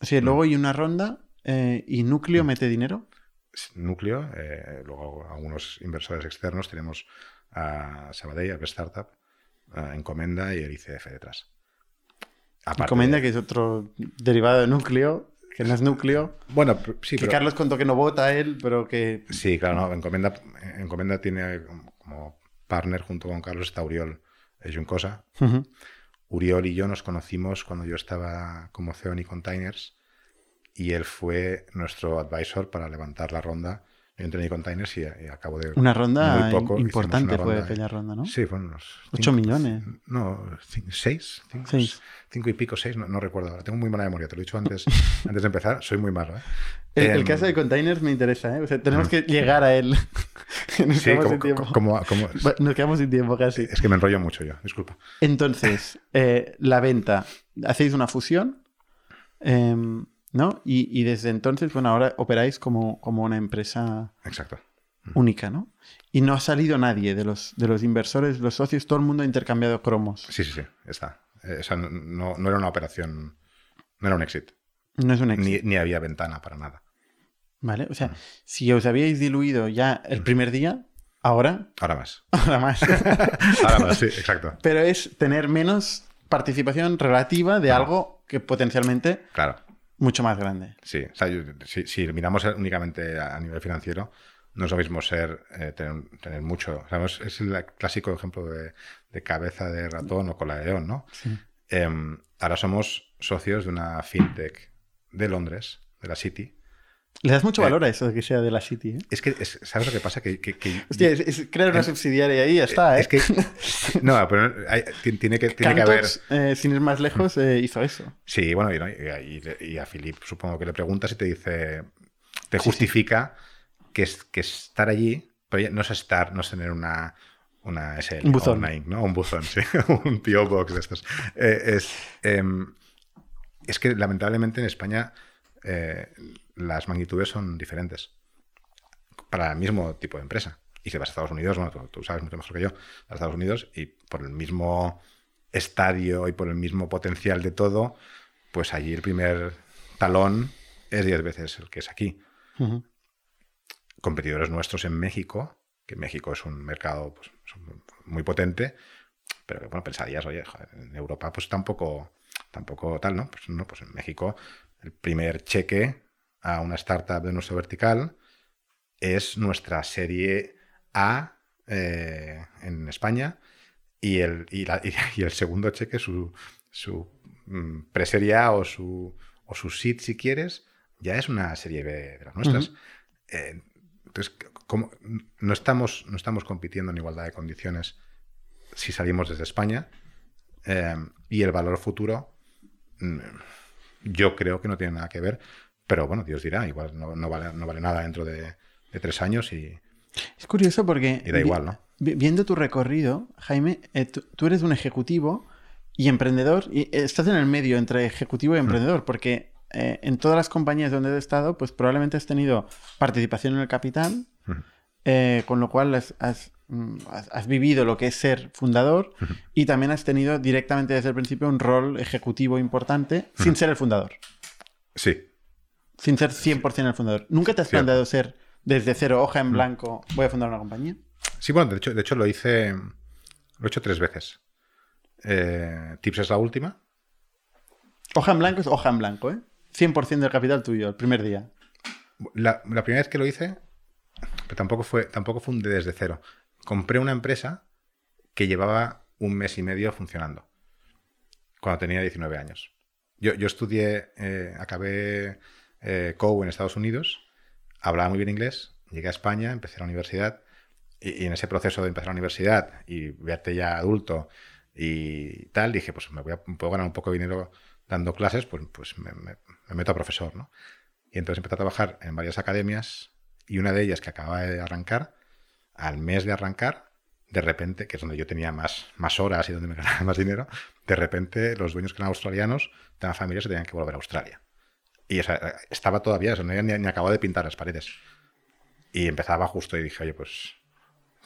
S1: Sí, mm. luego hay una ronda eh, y Núcleo mm. mete dinero.
S3: Núcleo, eh, luego algunos inversores externos, tenemos a Sabadell, a Startup, a Encomenda y el ICF detrás.
S1: Encomenda, que es otro derivado de Núcleo, que no es núcleo.
S3: Bueno, sí,
S1: que Carlos contó que no vota él, pero que.
S3: Sí, claro, no. Encomenda, Encomenda tiene como partner junto con Carlos está Uriol es Juncosa. Uriol y yo nos conocimos cuando yo estaba como CEO en Containers y él fue nuestro advisor para levantar la ronda en Containers y, acabo de.
S1: Una ronda importante fue aquella ronda, ¿no?
S3: Sí, fueron unos.
S1: 8 millones.
S3: No, 6. 5 y pico, 6, no, recuerdo. Tengo muy mala memoria, te lo he dicho antes, [LAUGHS] antes de empezar. Soy muy malo. ¿eh?
S1: El, em, caso de Containers me interesa, ¿eh? O sea, tenemos que llegar a él. [LAUGHS]
S3: Nos sí, quedamos sin tiempo.
S1: Nos quedamos sin tiempo casi.
S3: Es que me enrollo mucho yo, disculpa.
S1: Entonces, eh, la venta. Hacéis una fusión. Eh, ¿no? Y, desde entonces, bueno, ahora operáis como, como una empresa
S3: Exacto.
S1: única, ¿no? Y no ha salido nadie de los, de los inversores, los socios, todo el mundo ha intercambiado cromos.
S3: Sí, sí, sí, está. Eh, o sea, no, era una operación, no era un exit.
S1: No es un exit.
S3: Ni, había ventana para nada.
S1: Vale, o sea, mm. si os habíais diluido ya el primer día, ahora...
S3: Ahora más. [LAUGHS]
S1: Ahora más. [LAUGHS]
S3: ahora más, sí, exacto.
S1: Pero es tener menos participación relativa de algo que potencialmente...
S3: Claro
S1: mucho más grande.
S3: Sí, o sea, si, miramos únicamente a nivel financiero, no es lo mismo ser, eh, tener, mucho. es el clásico ejemplo de, cabeza de ratón o cola de león, ¿no? Em, ahora somos socios de una fintech de Londres, de la City,
S1: le das mucho eh, valor a eso de que sea de la City. ¿eh?
S3: Es que, ¿sabes lo que pasa? Que,
S1: Hostia, es, crear una subsidiaria ahí ya está. ¿eh? Es que. [LAUGHS]
S3: No, pero tiene que, tiene que haber.
S1: Eh, sin ir más lejos, hizo eso.
S3: Sí, bueno, y, a Philip supongo que le preguntas y te dice. Te justifica Que, que estar allí. Pero no es estar, no es tener una. Una SL,
S1: un buzón.
S3: ¿no? Un buzón, [LAUGHS] sí. un PO Box de estos. es, em, es que lamentablemente en España las magnitudes son diferentes para el mismo tipo de empresa. Y si vas a Estados Unidos, bueno, tú, sabes mucho mejor que yo, a Estados Unidos y por el mismo estadio y por el mismo potencial de todo, pues allí el primer talón es 10 veces el que es aquí. Competidores nuestros en México, que México es un mercado pues, muy potente, pero que, bueno, pensarías, oye, en Europa pues tampoco, tampoco tal, ¿no? Pues no, pues en México el primer cheque a una startup de nuestro vertical es nuestra serie A eh, en España y el, [LAUGHS] y, el segundo cheque, su, su mm, preserie A o su, o su seed, si quieres, ya es una serie B de las nuestras. Eh, entonces, ¿cómo? no, estamos, no estamos compitiendo en igualdad de condiciones si salimos desde España eh, y el valor futuro mm, yo creo que no tiene nada que ver, pero bueno, Dios dirá, igual no, vale, no vale nada dentro de, tres años y...
S1: Es curioso porque...
S3: Y da igual, ¿no?
S1: Viendo tu recorrido, Jaime, eh, tú, eres un ejecutivo y emprendedor, y estás en el medio entre ejecutivo y mm. emprendedor, porque eh, en todas las compañías donde has estado, pues probablemente has tenido participación en el capital, mm. eh, con lo cual mm, has, vivido lo que es ser fundador y también has tenido directamente desde el principio un rol ejecutivo importante sin ser el fundador.
S3: Sí.
S1: Sin ser 100% el fundador. ¿Nunca te has planteado ser desde cero, hoja en blanco, voy a fundar una compañía?
S3: Sí, bueno, de hecho, de hecho lo hice, lo he hecho tres veces. Eh, Tips es la última.
S1: Hoja en blanco es hoja en blanco, ¿eh? 100% del capital tuyo, el primer día.
S3: La, primera vez que lo hice, pero tampoco fue, tampoco fue desde cero. Compré una empresa que llevaba un mes y medio funcionando, cuando tenía 19 años. Yo, estudié, eh, acabé eh, en Estados Unidos, hablaba muy bien inglés, llegué a España, empecé la universidad y, en ese proceso de empezar la universidad y verte ya adulto y tal, dije, pues me voy a, puedo ganar un poco de dinero dando clases, pues, pues me, meto a profesor, ¿no? Y entonces empecé a trabajar en varias academias y una de ellas que acababa de arrancar, al mes de arrancar, de repente, que es donde yo tenía más, más horas y donde me [LAUGHS] ganaba más dinero, de repente los dueños que eran australianos, de la familia, se tenían que volver a Australia. Y estaba todavía, no había ni, ni acabado de pintar las paredes. Y empezaba justo y dije, oye, pues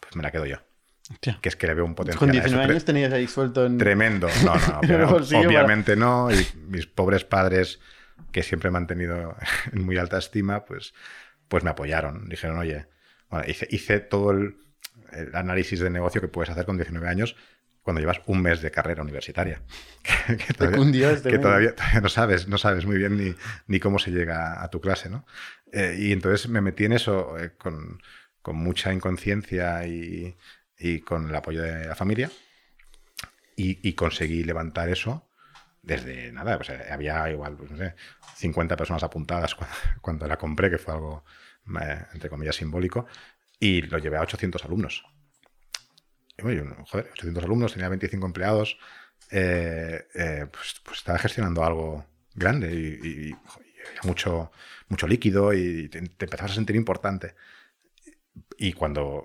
S3: pues me la quedo yo. Que es que le veo un potencial.
S1: Con 19 años tenías ahí suelto en...
S3: Tremendo. No, no, [LAUGHS] obviamente no. Y mis pobres padres, que siempre me han tenido [LAUGHS] en muy alta estima, pues, pues me apoyaron. Dijeron, oye, bueno, hice, todo el, análisis de negocio que puedes hacer con 19 años cuando llevas un mes de carrera universitaria. [LAUGHS]
S1: que, todavía,
S3: que todavía, no sabes, no sabes muy bien ni, ni cómo se llega a tu clase, ¿no? Eh, y entonces me metí en eso eh, con con mucha inconsciencia y, con el apoyo de la familia. Y, conseguí levantar eso desde nada. había igual, pues, no sé, 50 personas apuntadas [LAUGHS] cuando, la compré, que fue algo, eh, entre comillas, simbólico. Y lo llevé a 800 alumnos. Bueno, joder, 800 alumnos, tenía 25 empleados. Eh, eh, pues, pues, estaba gestionando algo grande y, había mucho, mucho líquido y te, te empezabas a sentir importante. Y cuando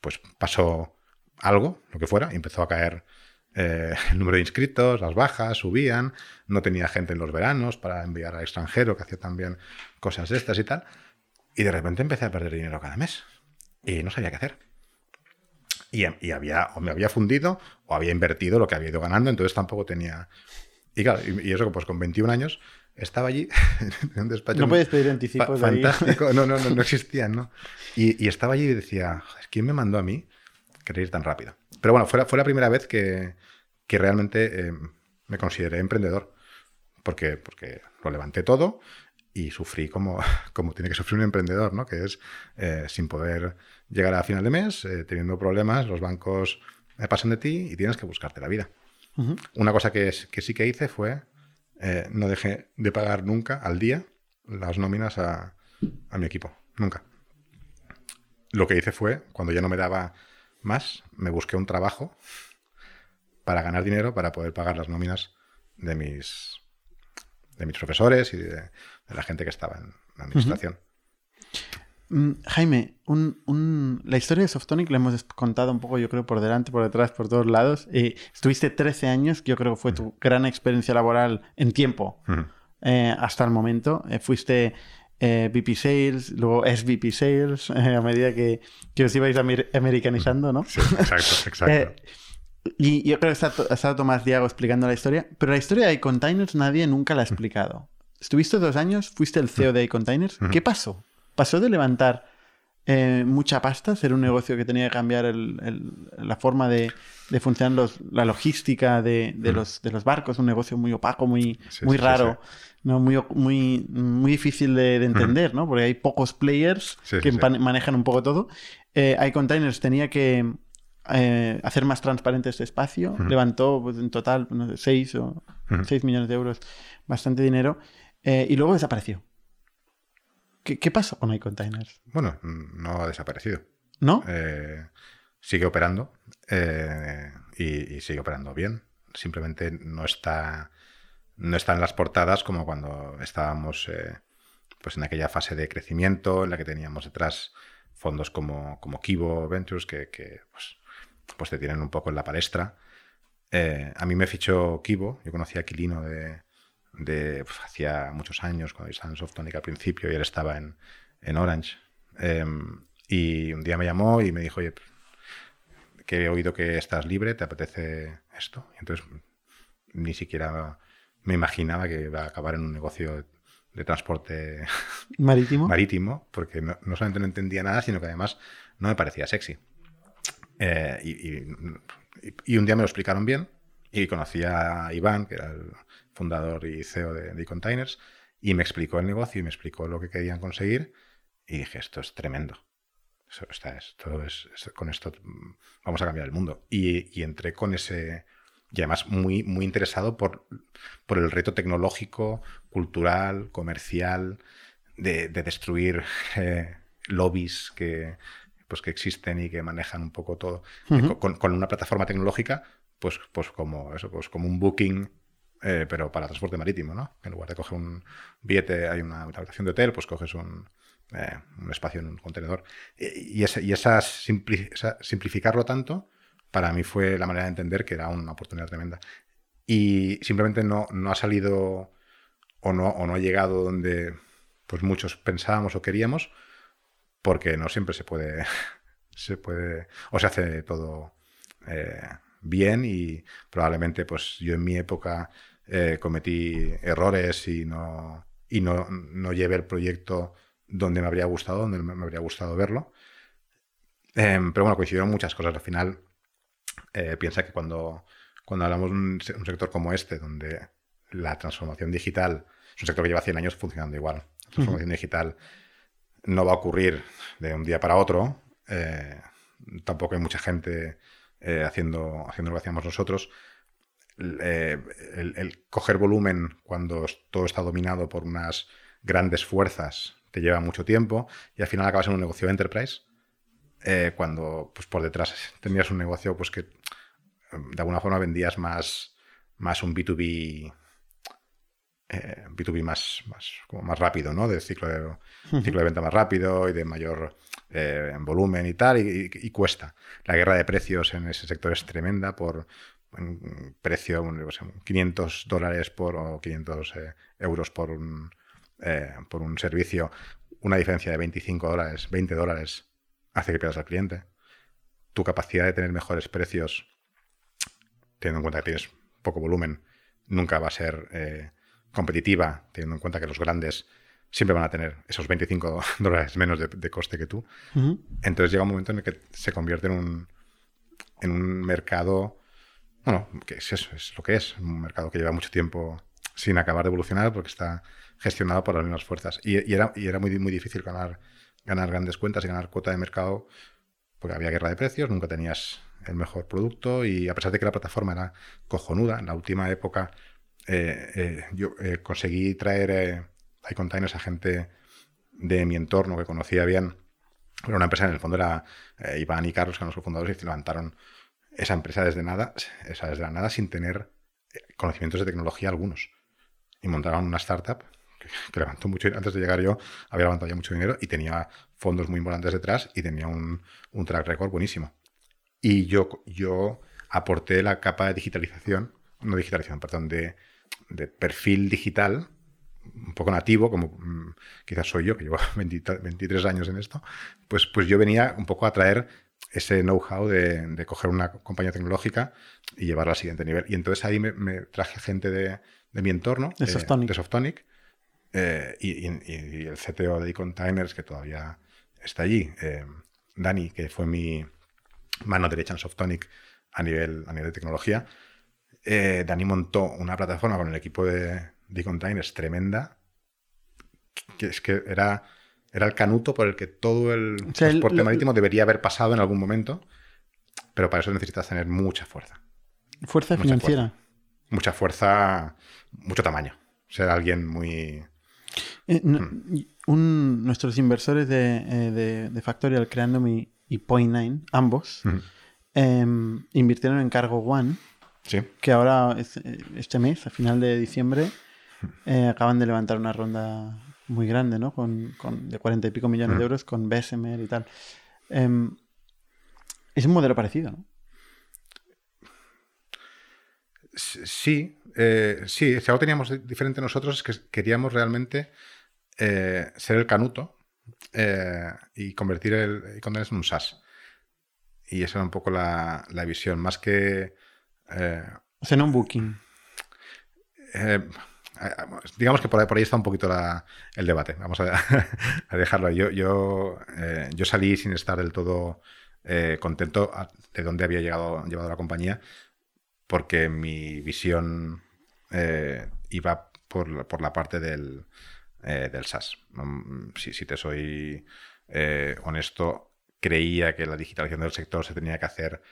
S3: pues, pasó algo, lo que fuera, empezó a caer eh, [LAUGHS] el número de inscritos, las bajas subían, no tenía gente en los veranos para enviar al extranjero, que hacía también cosas estas y tal. Y de repente empecé a perder dinero cada mes. Y no sabía qué hacer. Y, y, había, o me había fundido o había invertido lo que había ido ganando, entonces tampoco tenía... Y claro, y, eso pues con 21 años estaba allí [LAUGHS] en un despacho.
S1: No puedes pedir anticipos.
S3: fantástico. No, no, no, no [LAUGHS] existían, ¿no? Y, estaba allí y decía, ¿quién me mandó a mí querer ir tan rápido? Pero bueno, fue la, fue la primera vez que, que realmente eh, me consideré emprendedor. Porque, porque lo levanté todo y sufrí como, [LAUGHS] como tiene que sufrir un emprendedor, ¿no? Que es eh, sin poder llegar a final de mes, eh, teniendo problemas, los bancos pasan de ti y tienes que buscarte la vida. Una cosa que, que sí que hice fue eh, no dejé de pagar nunca al día las nóminas a, mi equipo. Nunca. Lo que hice fue, cuando ya no me daba más, me busqué un trabajo para ganar dinero para poder pagar las nóminas de mis, de mis profesores y de, la gente que estaba en la administración.
S1: Jaime, la historia de Softonic la hemos contado un poco, yo creo, por delante, por detrás, por todos lados. Eh, estuviste 13 años, que yo creo que fue tu gran experiencia laboral en tiempo eh, hasta el momento. Eh, fuiste VP Sales, luego SVP Sales, a medida que, que, os ibais americanizando, ¿no?
S3: Sí, exacto, [LAUGHS] exacto.
S1: y yo creo que ha estado Tomás Diago explicando la historia, pero la historia de iContainers nadie nunca la ha explicado. Estuviste dos años, fuiste el CEO de iContainers. ¿Qué pasó? Pasó de levantar eh, mucha pasta, ser un negocio que tenía que cambiar la forma de, funcionar la logística de, los, de los barcos, un negocio muy opaco, muy, muy raro, ¿no? muy, muy, muy difícil de, entender, ¿no? porque hay pocos players que manejan un poco todo. Eh, iContainers tenía que eh, hacer más transparente este espacio, levantó pues, en total 6 o 6 millones de euros, bastante dinero, y luego desapareció. ¿Qué, qué pasa con iContainers?
S3: Bueno, no ha desaparecido.
S1: ¿No?
S3: Eh, sigue operando eh, y, y sigue operando bien. Simplemente no está, no está en las portadas como cuando estábamos eh, pues en aquella fase de crecimiento en la que teníamos detrás fondos como, como Kibo Ventures que, que, pues, pues te tienen un poco en la palestra. A mí me fichó Kibo, yo conocí a Aquilino de, de pues, hacía muchos años, cuando estaba en Softonic al principio y él estaba en, en Orange. Eh, y un día me llamó y me dijo, oye, que he oído que estás libre, ¿te apetece esto? Y entonces ni siquiera me imaginaba que iba a acabar en un negocio de transporte [LAUGHS]
S1: marítimo,
S3: marítimo porque no, no, solamente no entendía nada, sino que además no me parecía sexy. Eh, y, y, y, un día me lo explicaron bien y conocí a Iván, que era el fundador y CEO de, de Containers, y me explicó el negocio y me explicó lo que querían conseguir y dije, esto es tremendo. Esto, esto es, con esto vamos a cambiar el mundo. Y, y entré con ese, y además muy, muy interesado por, por el reto tecnológico, cultural, comercial, de, de destruir eh, lobbies que, pues, que existen y que manejan un poco todo. Uh -huh. con, con, una plataforma tecnológica, pues, pues, como, eso, pues como un booking, eh, pero para transporte marítimo, ¿no? En lugar de coger un billete, hay una, habitación de hotel, pues coges un, eh, un espacio en un contenedor. Y, y, ese, y esa, simpli esa, simplificarlo tanto para mí fue la manera de entender que era una oportunidad tremenda. Y simplemente no, no ha salido o no, o no ha llegado donde pues muchos pensábamos o queríamos, porque no siempre se puede, [LAUGHS] se puede o se hace todo eh, bien y probablemente pues yo en mi época eh, cometí errores y no, y no, no llevé el proyecto donde me habría gustado, donde me habría gustado verlo. Eh, pero bueno, coincidieron muchas cosas. Al final, eh, piensa que cuando, cuando hablamos de un, un, sector como este, donde la transformación digital es un sector que lleva 100 años funcionando igual, la transformación uh -huh. digital no va a ocurrir de un día para otro, eh, tampoco hay mucha gente haciendo, haciendo lo que hacíamos nosotros. Eh, el, el, coger volumen cuando todo está dominado por unas grandes fuerzas te lleva mucho tiempo y al final acabas en un negocio enterprise eh, cuando pues por detrás tenías un negocio pues que de alguna forma vendías más, más un B2B eh, B2B más, más, como más rápido, ¿no? De ciclo de, uh -huh. ciclo de venta más rápido y de mayor eh, volumen y tal, y, y, y, cuesta. La guerra de precios en ese sector es tremenda por un precio, un, 500 dólares por, o 500 eh, euros por un, eh, por un servicio, una diferencia de 25 dólares, 20 dólares hace que pierdas al cliente. Tu capacidad de tener mejores precios, teniendo en cuenta que tienes poco volumen, nunca va a ser eh, competitiva, teniendo en cuenta que los grandes siempre van a tener esos 25 [LAUGHS] dólares menos de, de coste que tú. Uh -huh. Entonces llega un momento en el que se convierte en un, en un mercado, bueno, que es eso, es lo que es, un mercado que lleva mucho tiempo sin acabar de evolucionar porque está gestionado por las mismas fuerzas. Y, era, muy, difícil ganar grandes cuentas y ganar cuota de mercado, porque había guerra de precios, nunca tenías el mejor producto y a pesar de que la plataforma era cojonuda, en la última época eh, eh, yo eh, conseguí traer iContainers a gente de mi entorno que conocía bien. Era una empresa, en el fondo era Iván y Carlos, que eran los fundadores, y levantaron esa empresa desde nada, esa desde la nada, sin tener eh, conocimientos de tecnología algunos. Y montaron una startup que levantó mucho, antes de llegar yo, había levantado ya mucho dinero y tenía fondos muy importantes detrás y tenía un, un track record buenísimo. Y yo, yo aporté la capa de digitalización, no digitalización, perdón, de, de perfil digital, un poco nativo, como mmm, quizás soy yo, que llevo [LAUGHS] 20, 23 años en esto, pues, pues yo venía un poco a traer ese know-how de, de, coger una compañía tecnológica y llevarla al siguiente nivel. Y entonces ahí me, me traje gente de, de mi entorno,
S1: de, Softonic.
S3: de Softonic eh, y, y, y, el CTO de Containers, que todavía está allí, eh, Dani, que fue mi mano derecha en Softonic a nivel, a nivel de tecnología. Eh, Dani montó una plataforma con el equipo de, de Containers tremenda, que es que era, era el canuto por el que todo el o sea, transporte el, marítimo debería haber pasado en algún momento, pero para eso necesitas tener mucha fuerza.
S1: Fuerza mucha financiera.
S3: Fuerza, mucha fuerza, mucho tamaño. Ser alguien muy
S1: eh, no, mm. un, nuestros inversores de, eh, de, de Factorial, Creandom y, y Point9, ambos,
S3: Ujú.
S1: em, invirtieron en Cargo One,
S3: Sí.
S1: que ahora, es- eh, este mes, a final de diciembre, eh, acaban de levantar una ronda muy grande, ¿no? Con, con- de cuarenta y pico millones de euros con Bessemer y tal. Em, es un modelo parecido, ¿no?
S3: Sí, eh, sí, si algo teníamos diferente nosotros es que queríamos realmente eh, ser el canuto eh, y convertir el e-commerce en un SaaS. Y esa era un poco la, la visión, más que...
S1: O sea, no un booking.
S3: Eh, eh, digamos que por ahí, por ahí está un poquito la- el debate. Vamos a, [LAUGHS] a dejarlo. Yo, yo, eh, yo salí sin estar del todo eh, contento de dónde había llegado, llevado la compañía, porque mi visión eh, iba por, por la parte del, del SaaS. Mm, Si, te soy honesto, creía que la digitalización del sector se tenía que hacer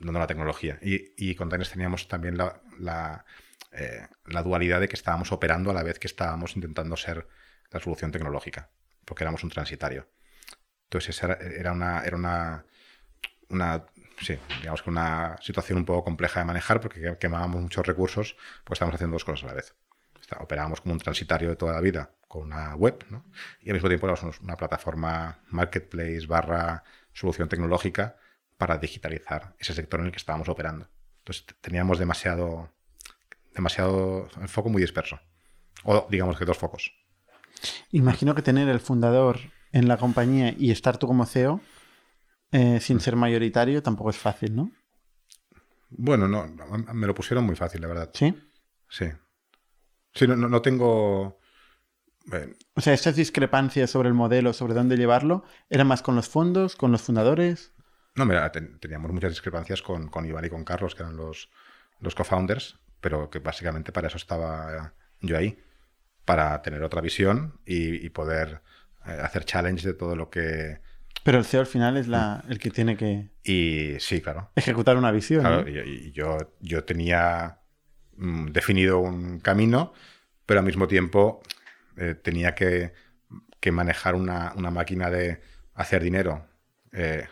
S3: dando la tecnología. Y, con Taines teníamos también la, eh, la dualidad de que estábamos operando a la vez que estábamos intentando ser la solución tecnológica, porque éramos un transitario. Entonces esa era, una, era una, una, digamos que una situación un poco compleja de manejar porque quemábamos muchos recursos, pues estábamos haciendo dos cosas a la vez. Operábamos como un transitario de toda la vida con una web, y al mismo tiempo éramos una plataforma marketplace barra solución tecnológica para digitalizar ese sector en el que estábamos operando. Entonces teníamos demasiado, demasiado, el foco muy disperso. O digamos que dos focos.
S1: Imagino que tener el fundador en la compañía y estar tú como CEO eh, sin ser mayoritario tampoco es fácil, ¿no?
S3: Bueno, no, me lo pusieron muy fácil, la verdad.
S1: Sí.
S3: Sí. Sí, no, no, no tengo... eh,
S1: O sea, estas discrepancias sobre el modelo, sobre dónde llevarlo, ¿eran más con los fondos, con los fundadores?
S3: No, mira, ten- teníamos muchas discrepancias con, con Iván y con Carlos, que eran los, los co-founders, pero que básicamente para eso estaba yo ahí, para tener otra visión y, y poder eh, hacer challenge de todo lo que...
S1: Pero el CEO al final es la, el que tiene que
S3: Y sí, claro.
S1: ejecutar una visión.
S3: y yo, yo tenía mm, definido un camino, pero al mismo tiempo eh, tenía que, que manejar una, una máquina de hacer dinero, eh,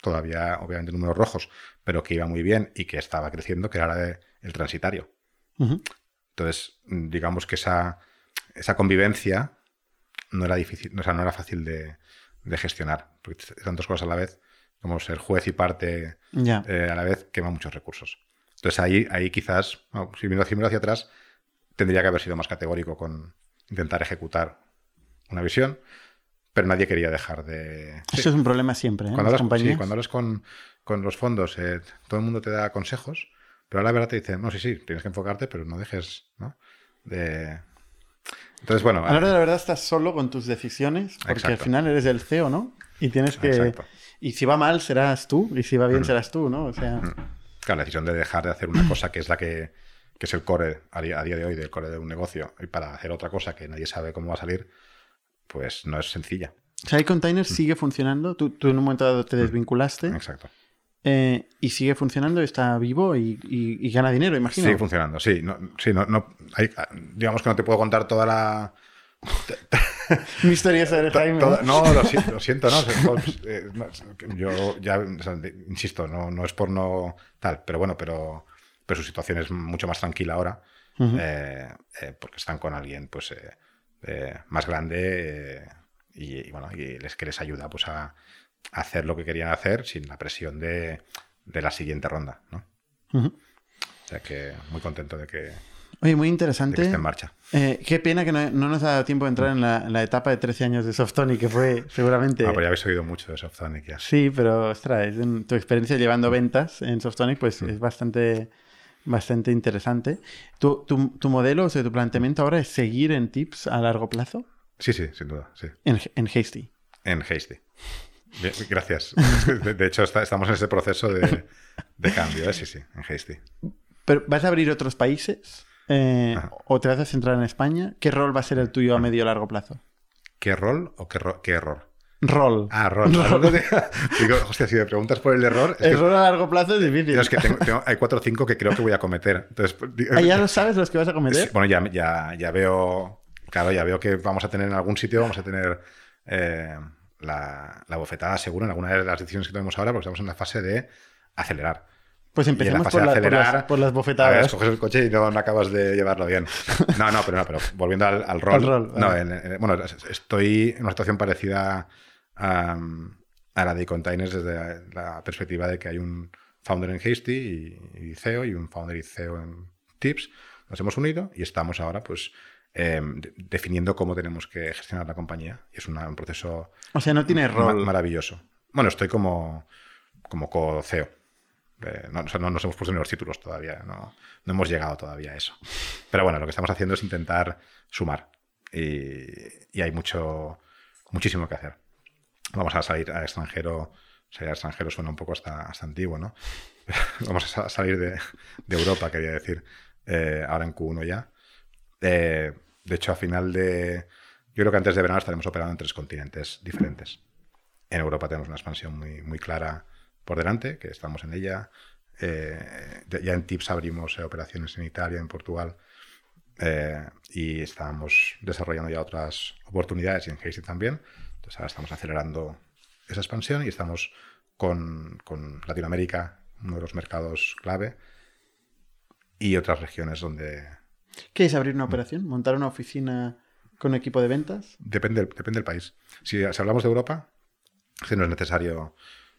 S3: todavía obviamente números rojos, pero que iba muy bien y que estaba creciendo, que era la de el transitario.
S1: Ujú.
S3: Entonces, digamos que esa, esa convivencia no era difícil, o sea, no era fácil de, de gestionar, porque tantas cosas a la vez, como ser juez y parte eh, a la vez quema muchos recursos. Entonces ahí, ahí quizás, bueno, si miro, miro hacia atrás, tendría que haber sido más categórico con intentar ejecutar una visión, pero nadie quería dejar de... Sí,
S1: Eso es un problema siempre, ¿eh?
S3: cuando,
S1: Las
S3: hablas, sí, cuando hablas con, con los fondos, eh, todo el mundo te da consejos, pero a la verdad te dicen, no, sí, sí, tienes que enfocarte, pero no dejes, ¿no? De... Entonces, bueno...
S1: A la hora de la verdad estás solo con tus decisiones, porque al final eres el CEO, ¿no? Y tienes que...
S3: Exacto.
S1: Y si va mal, serás tú, y si va bien, serás tú, ¿no? O sea...
S3: Claro, la decisión de dejar de hacer una cosa que es la que, que es el core a día, a día de hoy del core de un negocio y para hacer otra cosa que nadie sabe cómo va a salir, pues no es sencilla.
S1: O sea, iContainer sigue funcionando. Tú, tú en un momento dado te desvinculaste
S3: Exacto.
S1: Eh, y sigue funcionando, está vivo y, y- y gana dinero, imagino.
S3: Sigue funcionando, sí. No, sí, no, no, hay- digamos que no te puedo contar toda la... [LAUGHS]
S1: Misterioso eres,
S3: to-
S1: Jaime.
S3: toda- no, lo, si- lo siento, no. eh, Yo ya, o sea, de- insisto, no, no es por no tal, pero bueno, pero, pero su situación es mucho más tranquila ahora, eh, eh, porque están con alguien pues más grande y, y, bueno, y les que les ayuda pues a, a hacer lo que querían hacer sin la presión de, de la siguiente ronda, ¿no? O sea que muy contento de que,
S1: Oye, muy interesante.
S3: esté en marcha.
S1: Eh, qué pena que no, no nos ha dado tiempo de entrar en la, en la etapa de 13 años de Softonic, que fue seguramente...
S3: Ah, pues ya habéis oído mucho de Softonic ya.
S1: Sí, pero ostras, en- tu experiencia llevando ventas en Softonic pues
S3: Mm.
S1: es bastante, bastante interesante. ¿Tu, tu, tu modelo, o sea, tu planteamiento ahora es seguir en tips a largo plazo
S3: Sí, sí, sin duda, sí.
S1: en, en Hasty.
S3: En Hasty. Bien, gracias. [LAUGHS] De, hecho, está- estamos en ese proceso de, de cambio, ¿eh? sí, sí, en Hasty.
S1: ¿Pero vas a abrir otros países? Eh. ¿O te vas a centrar en España? ¿Qué rol va a ser el tuyo a medio o largo plazo?
S3: ¿Qué rol o qué, ro- qué error?
S1: Rol.
S3: Ah, rol. [LAUGHS] [LAUGHS] Digo, hostia, si me preguntas por el error, es que,
S1: rol a largo plazo es difícil.
S3: es que tengo- tengo- hay cuatro o cinco que creo que voy a cometer. Entonces, pues,
S1: Ah, ¿Ya lo sabes los que vas a cometer?
S3: Sí, bueno, ya, ya, ya veo Claro, ya veo que vamos a tener en algún sitio, vamos a tener eh, la, la bofetada seguro en alguna de las decisiones que tomemos ahora, porque estamos en la fase de acelerar.
S1: Pues empecemos por,
S3: acelerar,
S1: las, por las
S3: A ver,
S1: bofetadas.
S3: coges el coche y no, no acabas de llevarlo bien. No, no, pero no, pero volviendo al, al rol.
S1: Al rol,
S3: no,
S1: vale.
S3: en- en- bueno, es- estoy en una situación parecida a, a la de Containers desde la perspectiva de que hay un founder en Hasty y, y CEO y un founder y CEO en Tips. Nos hemos unido y estamos ahora, pues, eh, de- definiendo cómo tenemos que gestionar la compañía. Y es una- un proceso
S1: O sea, no tiene
S3: ma-
S1: rol.
S3: maravilloso. Bueno, estoy como, como co-CEO. Eh, no, o sea, no nos hemos puesto ni los títulos todavía, no, no hemos llegado todavía a eso. Pero bueno, lo que estamos haciendo es intentar sumar y, y hay mucho, muchísimo que hacer. Vamos a salir al extranjero, salir al extranjero suena un poco hasta, hasta antiguo, ¿no? [LAUGHS] Vamos a sa- salir de, de Europa, quería decir, eh, ahora en Q1 ya. De hecho, a final de... Yo creo que antes de verano estaremos operando en tres continentes diferentes. En Europa tenemos una expansión muy, muy clara por delante, que estamos en ella. Eh, ya en TIPS abrimos eh, operaciones en Italia, en Portugal. eh, y estamos desarrollando ya otras oportunidades y en Hasty también. Entonces ahora estamos acelerando esa expansión y estamos con, con Latinoamérica, uno de los mercados clave, y otras regiones donde
S1: ¿Qué es abrir una operación? ¿Montar una oficina con equipo de ventas?
S3: Depende, del- depende del país. Si, si hablamos de Europa, que no es necesario.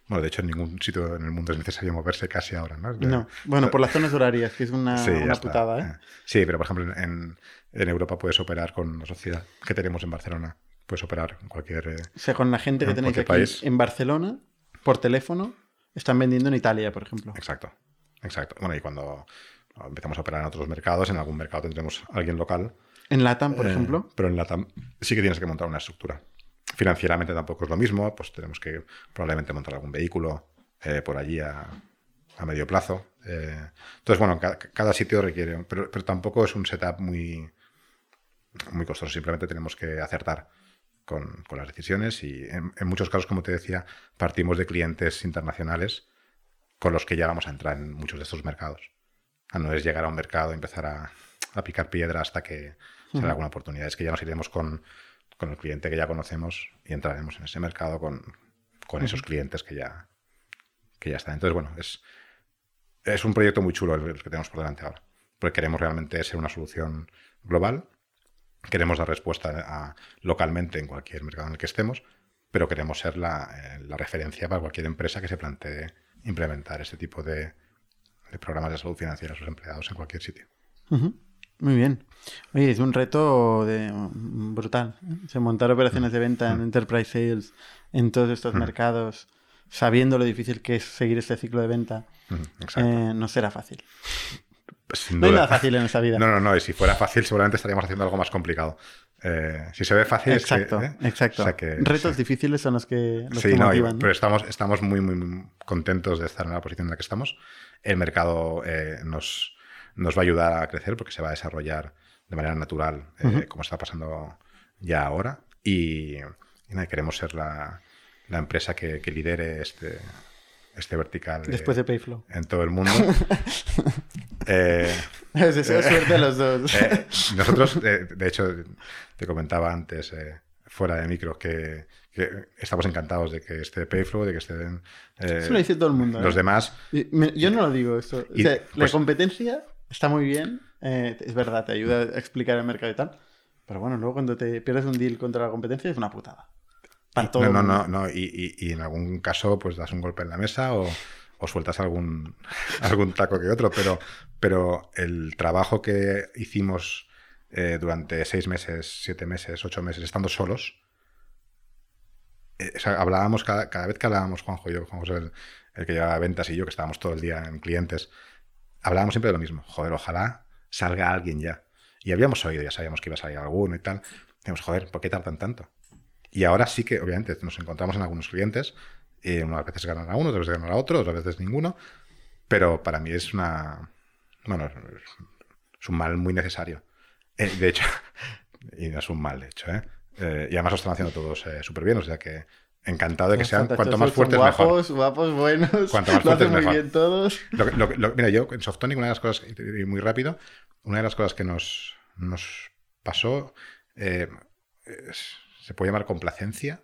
S3: Bueno, de hecho, en ningún sitio en el mundo es necesario moverse casi ahora, ¿no? De-
S1: No. Bueno, por las zonas horarias, que es una,
S3: Sí,
S1: una putada, ¿eh?
S3: Sí, pero por ejemplo, en, en Europa puedes operar con la sociedad que tenemos en Barcelona. Puedes operar en cualquier. eh,
S1: O sea, con la gente que
S3: En
S1: tenéis aquí
S3: país.
S1: en Barcelona, por teléfono, están vendiendo en Italia, por ejemplo.
S3: Exacto. Exacto. Bueno, y cuando empezamos a operar en otros mercados, en algún mercado tendremos a alguien local.
S1: En LATAM, por
S3: eh,
S1: ejemplo.
S3: Pero en LATAM sí que tienes que montar una estructura. Financieramente tampoco es lo mismo, pues tenemos que probablemente montar algún vehículo eh, por allí a, a medio plazo. Eh, entonces, bueno, ca- cada, sitio requiere, pero, pero tampoco es un setup muy, muy costoso, simplemente tenemos que acertar con, con las decisiones y en, en muchos casos, como te decía, partimos de clientes internacionales con los que ya vamos a entrar en muchos de estos mercados. Sea, no es llegar a un mercado y empezar a, a picar piedra hasta que salga
S1: Ujú.
S3: alguna oportunidad. Es que ya nos iremos con, con el cliente que ya conocemos y entraremos en ese mercado con, con esos clientes que ya, que ya están. Entonces, bueno, es, es un proyecto muy chulo el, el que tenemos por delante ahora. Porque queremos realmente ser una solución global. Queremos dar respuesta a- localmente en cualquier mercado en el que estemos, pero queremos ser la, eh, la referencia para cualquier empresa que se plantee implementar este tipo de, de programas de salud financiera a sus empleados en cualquier sitio.
S1: Ujú. Muy bien. Oye, es un reto de, mm, brutal. ¿eh? O sea, montar operaciones de venta en Enterprise Sales en todos estos mercados, sabiendo lo difícil que es seguir este ciclo de venta, eh, no será fácil.
S3: Pues, sin
S1: No hay nada fácil en esta vida. [LAUGHS]
S3: No, no, no. Y si fuera fácil, seguramente estaríamos haciendo algo más complicado. Eh, si se ve fácil, es que,
S1: exacto,
S3: ¿eh?
S1: exacto.
S3: O sea que-
S1: Retos
S3: sí.
S1: difíciles son los que, los
S3: Sí,
S1: que motivan. ¿no?
S3: pero estamos, estamos muy, muy, contentos de estar en la posición en la que estamos. El mercado eh, nos, nos va a ayudar a crecer porque se va a desarrollar de manera natural, como está pasando ya ahora. Y, y nada, queremos ser la, la empresa que, que lidere este, este vertical de-
S1: Después de Payflow.
S3: en todo el mundo. [LAUGHS] Eh,
S1: Es deseo suerte a los dos.
S3: eh, nosotros, de hecho, te comentaba antes, eh, fuera de micro, que, que estamos encantados de que esté Payflow, de que estén eh,
S1: Eso lo dice todo el mundo.
S3: los
S1: ¿eh?
S3: demás.
S1: Y Yo no lo digo esto. O
S3: Y,
S1: sea, la
S3: pues-
S1: competencia está muy bien. eh, es verdad, te ayuda a explicar el mercado y tal. Pero bueno, luego cuando te pierdes un deal contra la competencia es una putada. Para todo
S3: No, no, no, no. Y, y- y en algún caso, pues das un golpe en la mesa o, o sueltas algún, [LAUGHS] algún taco que otro, pero, pero el trabajo que hicimos eh, durante seis meses, siete meses, ocho meses, estando solos, eh, hablábamos cada, cada vez que hablábamos, Juanjo y yo, Juanjo el, el que llevaba ventas y yo, que estábamos todo el día en clientes, hablábamos siempre de lo mismo. Joder, ojalá salga alguien ya. Y habíamos oído, ya sabíamos que iba a salir alguno y tal. Decíamos, joder, ¿por qué tardan tanto? Y ahora sí que, obviamente, nos encontramos en algunos clientes. Y unas veces ganan a uno, otras veces ganan a otro, otras veces ninguno. Pero para mí es una. Bueno, es un mal muy necesario. Eh, de hecho, [LAUGHS] y no es un mal, de hecho, ¿eh? Eh, y además lo están haciendo todos súper bien, o sea que encantado de que sean cuanto más fuertes
S1: son
S3: mejor.
S1: guapos, guapos, buenos.
S3: Cuanto más
S1: lo
S3: fuertes,
S1: muy bien todos.
S3: Lo que- lo que- lo- mira, yo en Softonic, una de las cosas, y muy rápido, una de las cosas que nos, nos pasó eh, se puede llamar complacencia,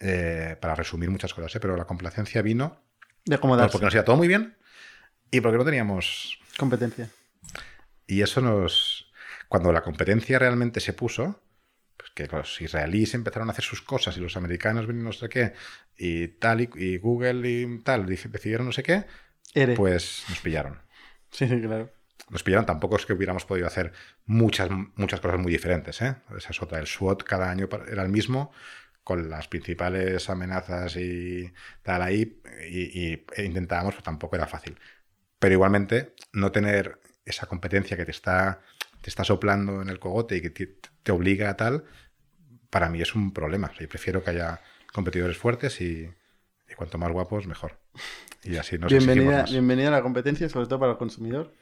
S3: eh, para resumir muchas cosas, ¿eh? pero la complacencia vino
S1: de acomodarse.
S3: porque nos iba todo muy bien y porque no teníamos
S1: competencia.
S3: Y eso nos... Cuando la competencia realmente se puso, pues que los israelíes empezaron a hacer sus cosas y los americanos vinieron no sé qué, y tal, y, Google y tal, decidieron no sé qué, pues nos pillaron. [LAUGHS]
S1: Sí, claro.
S3: Nos pillaron, tampoco es que hubiéramos podido hacer muchas, muchas cosas muy diferentes. ¿eh? Esa es otra. El SWOT cada año era el mismo, con las principales amenazas y tal ahí, y, e intentábamos, pues tampoco era fácil. Pero igualmente, no tener esa competencia que te está, te está soplando en el cogote y que te, obliga a tal, para mí es un problema. yo prefiero que haya competidores fuertes y, cuanto más guapos, mejor. Y así nos
S1: bienvenida, bienvenida a la competencia, sobre todo para el consumidor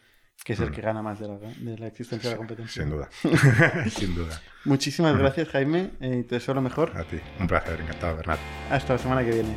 S1: que es el mm. que gana más de la, existencia de la competencia.
S3: Sin duda, [LAUGHS] sin duda.
S1: Muchísimas gracias, Jaime, eh, y te deseo lo mejor.
S3: A ti, un placer, encantado, Bernat.
S1: Hasta la semana que viene.